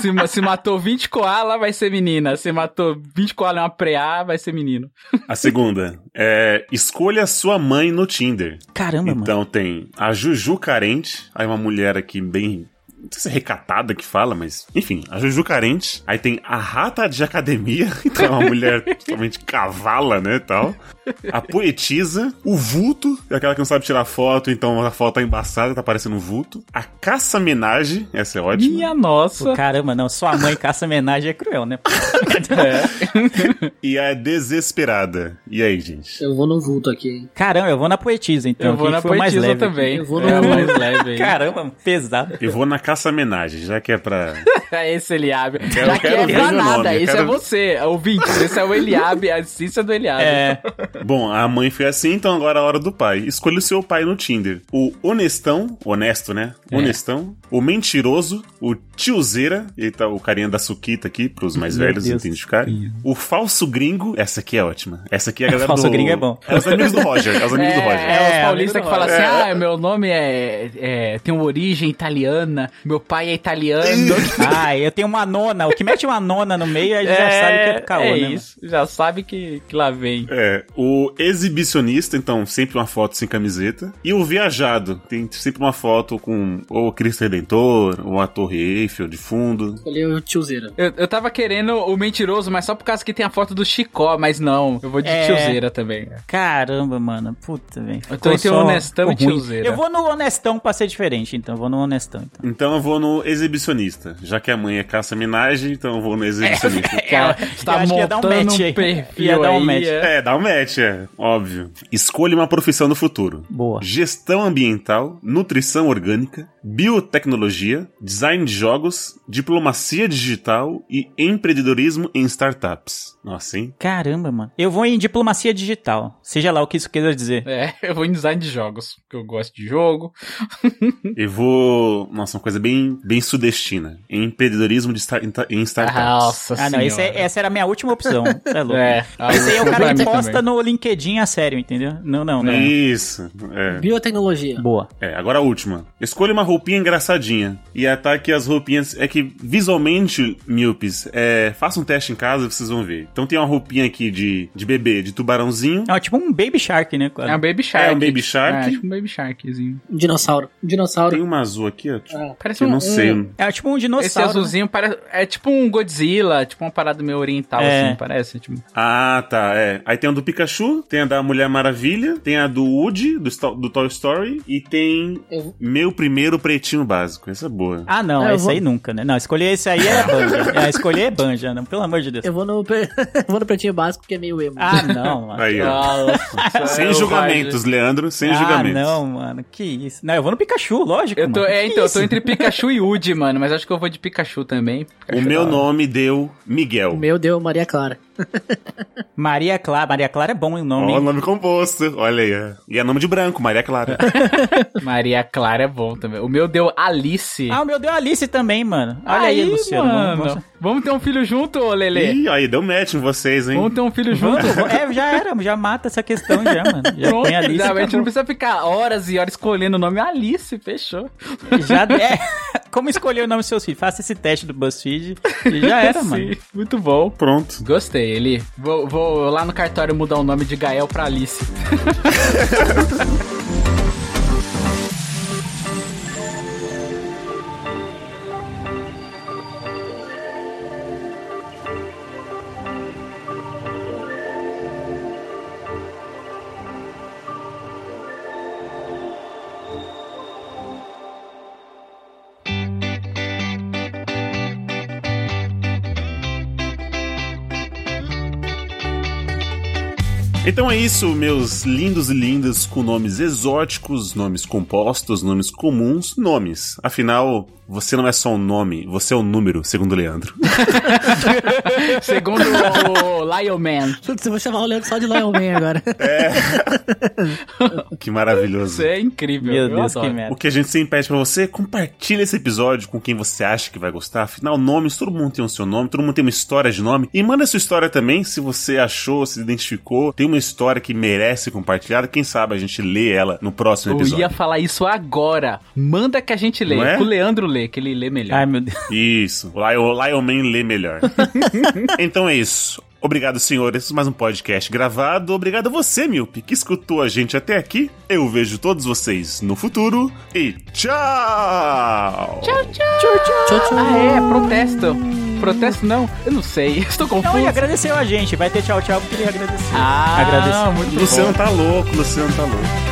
Speaker 4: Se, se matou 20 koala, vai ser menina. Se matou 20 koala em uma preá, vai ser menino.
Speaker 1: A segunda é escolha sua mãe no Tinder.
Speaker 2: caramba, mano.
Speaker 1: Então tem a Juju carente, aí uma mulher aqui bem. Não sei se é recatada que fala, mas. Enfim, a Juju carente. Aí tem a rata de academia, [LAUGHS] então é uma mulher totalmente cavala, né? Tal. A poetisa, o vulto, é aquela que não sabe tirar foto, então a foto tá embaçada, tá parecendo um vulto. A caça-menagem, essa é ótima.
Speaker 4: Minha nossa.
Speaker 2: Pô, caramba, não. Sua mãe caça homenagem é cruel, né? [LAUGHS]
Speaker 1: E a desesperada. E aí, gente?
Speaker 3: Eu vou no vulto aqui.
Speaker 2: Caramba, eu vou na poetisa, então.
Speaker 4: Eu vou na
Speaker 2: foi o mais
Speaker 4: poetisa
Speaker 2: leve.
Speaker 4: também.
Speaker 3: Eu vou
Speaker 4: É a
Speaker 3: no-
Speaker 4: mais leve aí.
Speaker 2: Caramba, pesado.
Speaker 1: Eu vou na caça-menagem, já que é pra. [LAUGHS]
Speaker 4: É esse Eliabe.
Speaker 1: Quero-
Speaker 4: Já que é pra nada,
Speaker 1: nome,
Speaker 4: esse
Speaker 1: quero-
Speaker 4: é você, ouvinte. Esse é o Eliabe, a essência do Eliabe.
Speaker 2: É. [LAUGHS]
Speaker 1: Bom, a mãe foi assim, então agora é a hora do pai. Escolha o seu pai no Tinder. O honestão, honesto, né?
Speaker 4: É.
Speaker 1: Honestão. O mentiroso, o tiozeira, eita, o carinha da suquita aqui, pros mais
Speaker 2: Meu
Speaker 1: velhos
Speaker 2: Deus.
Speaker 1: identificarem. O falso gringo, essa aqui é ótima. Essa aqui é a [LAUGHS] galera
Speaker 2: Falso
Speaker 1: do...
Speaker 2: gringo é bom.
Speaker 1: É os amigos do Roger, é os amigos do Roger.
Speaker 4: É,
Speaker 2: É,
Speaker 4: os paulistas
Speaker 2: amigo
Speaker 4: que falam assim: ah, meu nome é, é- tem uma origem italiana, meu pai é italiano. [LAUGHS]
Speaker 2: Ah, eu tenho uma nona. O que mete uma nona no meio, aí já sabe que é do caô,
Speaker 4: é
Speaker 2: né?
Speaker 4: isso, já sabe que, que lá vem.
Speaker 1: É, o exibicionista, então, sempre uma foto sem camiseta. E o viajado, tem sempre uma foto com ou o Cristo Redentor, ou a Torre Eiffel de fundo.
Speaker 3: Escolhi o tiozeira.
Speaker 4: Eu, eu tava querendo o mentiroso, mas só por causa que tem a foto do Chicó, mas não, eu vou de
Speaker 2: É.
Speaker 4: tiozeira também.
Speaker 2: Caramba, mano. Puta, velho.
Speaker 4: Eu tô entre o honestão e tiozeira.
Speaker 2: Eu vou no honestão pra ser diferente, então. Vou no honestão, então.
Speaker 1: Então Então eu vou no exibicionista. Já que a mãe é caça minagem, então eu vou no exibicionista. [LAUGHS]
Speaker 2: Eu
Speaker 4: você tá
Speaker 2: que ia dar um
Speaker 4: montando
Speaker 2: match
Speaker 4: um perfil
Speaker 2: Ia dar um
Speaker 4: aí,
Speaker 2: match.
Speaker 4: é.
Speaker 1: É, dá um match, é. Óbvio. Escolha uma profissão do futuro.
Speaker 2: Boa.
Speaker 1: Gestão ambiental, nutrição orgânica, biotecnologia, design de jogos, diplomacia digital e empreendedorismo em startups. Nossa, hein?
Speaker 2: Caramba, mano. Eu vou em diplomacia digital. Seja lá o que isso queira dizer.
Speaker 4: É, eu vou em design de jogos, porque eu gosto de jogo.
Speaker 1: Eu vou. Nossa, uma coisa bem, bem sudestina. Empreendedorismo de star- em startups.
Speaker 4: Nossa
Speaker 2: Ah, não, esse é-
Speaker 4: senhora.
Speaker 2: essa era a minha última opção. É louco.
Speaker 4: É.
Speaker 2: Esse aí é o cara que posta
Speaker 4: também.
Speaker 2: no LinkedIn a sério, entendeu? Não, não, não.
Speaker 1: Isso. É.
Speaker 3: Biotecnologia.
Speaker 2: Boa.
Speaker 1: É, agora a última. Escolha uma roupinha engraçadinha. E ataque as roupinhas. É que visualmente, míopes, é, faça um teste em casa vocês vão ver. Então tem uma roupinha aqui de, de bebê, de tubarãozinho.
Speaker 2: É tipo um Baby Shark, né? quase?
Speaker 4: É um Baby Shark.
Speaker 1: É um Baby Shark.
Speaker 4: É, tipo um Baby Sharkzinho.
Speaker 3: Um dinossauro. Um dinossauro.
Speaker 1: Tem uma azul aqui, ó.
Speaker 3: Ah.
Speaker 4: Parece
Speaker 1: eu
Speaker 4: um,
Speaker 1: não sei.
Speaker 4: um-
Speaker 2: É tipo um
Speaker 4: Esse
Speaker 2: dinossauro. né?
Speaker 4: azulzinho parece, é tipo um Godzilla, tipo uma parada meio oriental,
Speaker 2: É.
Speaker 4: assim, parece. Tipo.
Speaker 1: Ah, tá, é. Aí tem a do Pikachu, tem a da Mulher Maravilha, tem a do Woody, do, do Toy Story, e tem
Speaker 3: Eu-
Speaker 1: meu primeiro pretinho básico. Essa é boa.
Speaker 2: Ah, não,
Speaker 3: Ah, eu
Speaker 2: esse
Speaker 3: vou-
Speaker 2: aí nunca, né? Não, escolher esse aí é banja. [LAUGHS] é, escolher é banja, não, pelo amor de Deus.
Speaker 3: Eu vou no, [LAUGHS] vou no pretinho básico porque é meio emo.
Speaker 2: Ah, não, mano.
Speaker 1: Aí, ó. Sem
Speaker 4: eu-
Speaker 1: julgamentos, Leandro, sem
Speaker 2: ah,
Speaker 1: julgamentos.
Speaker 2: não, mano, que isso. Não, eu vou no Pikachu, lógico,
Speaker 4: Eu tô,
Speaker 2: mano.
Speaker 4: é, então, eu tô entre Pikachu e Woody, mano, mas acho que eu vou de Pikachu também. Pikachu
Speaker 1: O meu nome deu Miguel.
Speaker 3: O meu deu Maria Clara. [LAUGHS]
Speaker 2: Maria Clara. Maria Clara é bom o nome.
Speaker 1: Ó, o
Speaker 2: hein?
Speaker 1: nome composto. Olha aí. é. E é nome de branco, Maria Clara. [LAUGHS]
Speaker 4: Maria Clara é bom também. O meu deu Alice.
Speaker 2: Ah, o meu deu Alice também, mano. Olha aí, Luciano.
Speaker 4: mano.
Speaker 2: Vamos, vamos-
Speaker 4: Vamos ter um filho junto, ô Lele?
Speaker 1: Ih, aí deu match em vocês, hein?
Speaker 4: Vamos ter um filho [LAUGHS] junto?
Speaker 2: É, já era, já mata essa questão já, mano. Já
Speaker 4: Pronto,
Speaker 2: põe Alice.
Speaker 4: já, a gente não precisa ficar horas e horas escolhendo o nome Alice, fechou.
Speaker 2: Já é. Como escolher o nome dos seus filhos? Faça esse teste do BuzzFeed e já era, [LAUGHS] mano.
Speaker 4: Sim, muito bom.
Speaker 1: Pronto.
Speaker 4: Gostei, Eli. Vou, vou lá no cartório mudar o nome de Gael pra Alice. [LAUGHS]
Speaker 1: Então é isso, meus lindos e lindas com nomes exóticos, nomes compostos, nomes comuns, nomes. Afinal, você não é só um nome, você é um número, segundo o Leandro. [LAUGHS]
Speaker 4: Segundo o Lion Man.
Speaker 3: Putz, eu vou chamar o Leandro só de Lion Man agora.
Speaker 1: que maravilhoso.
Speaker 4: Isso é incrível.
Speaker 2: Meu
Speaker 4: eu
Speaker 2: Deus, que merda.
Speaker 1: O que a gente sempre pede pra você, compartilha esse episódio com quem você acha que vai gostar. Afinal, nomes, todo mundo tem o seu nome, todo mundo tem uma história de nome. E manda sua história também, se você achou, se identificou, tem uma história que merece compartilhada. Quem sabe a gente lê ela no próximo
Speaker 4: Eu
Speaker 1: episódio.
Speaker 4: ia falar isso agora. Manda que a gente lê.
Speaker 1: É?
Speaker 4: O Leandro lê, que ele lê melhor.
Speaker 2: Ai, meu Deus.
Speaker 1: Isso, o Lion, o Lion Man lê melhor. [LAUGHS] então é isso. Obrigado, senhores. Mais um podcast gravado. Obrigado a você, Milpe, que escutou a gente até aqui. Eu vejo todos vocês no futuro e tchau!
Speaker 4: Tchau, tchau. Ah, é, protesto. Protesto não? Eu não sei. [LAUGHS] Estou
Speaker 2: Não,
Speaker 4: confuso.
Speaker 2: ele agradeceu a gente. Vai ter tchau, tchau, porque ele agradeceu.
Speaker 4: Ah,
Speaker 2: agradeceu.
Speaker 4: muito
Speaker 1: Luciano
Speaker 4: bom.
Speaker 1: tá louco, Luciano tá louco.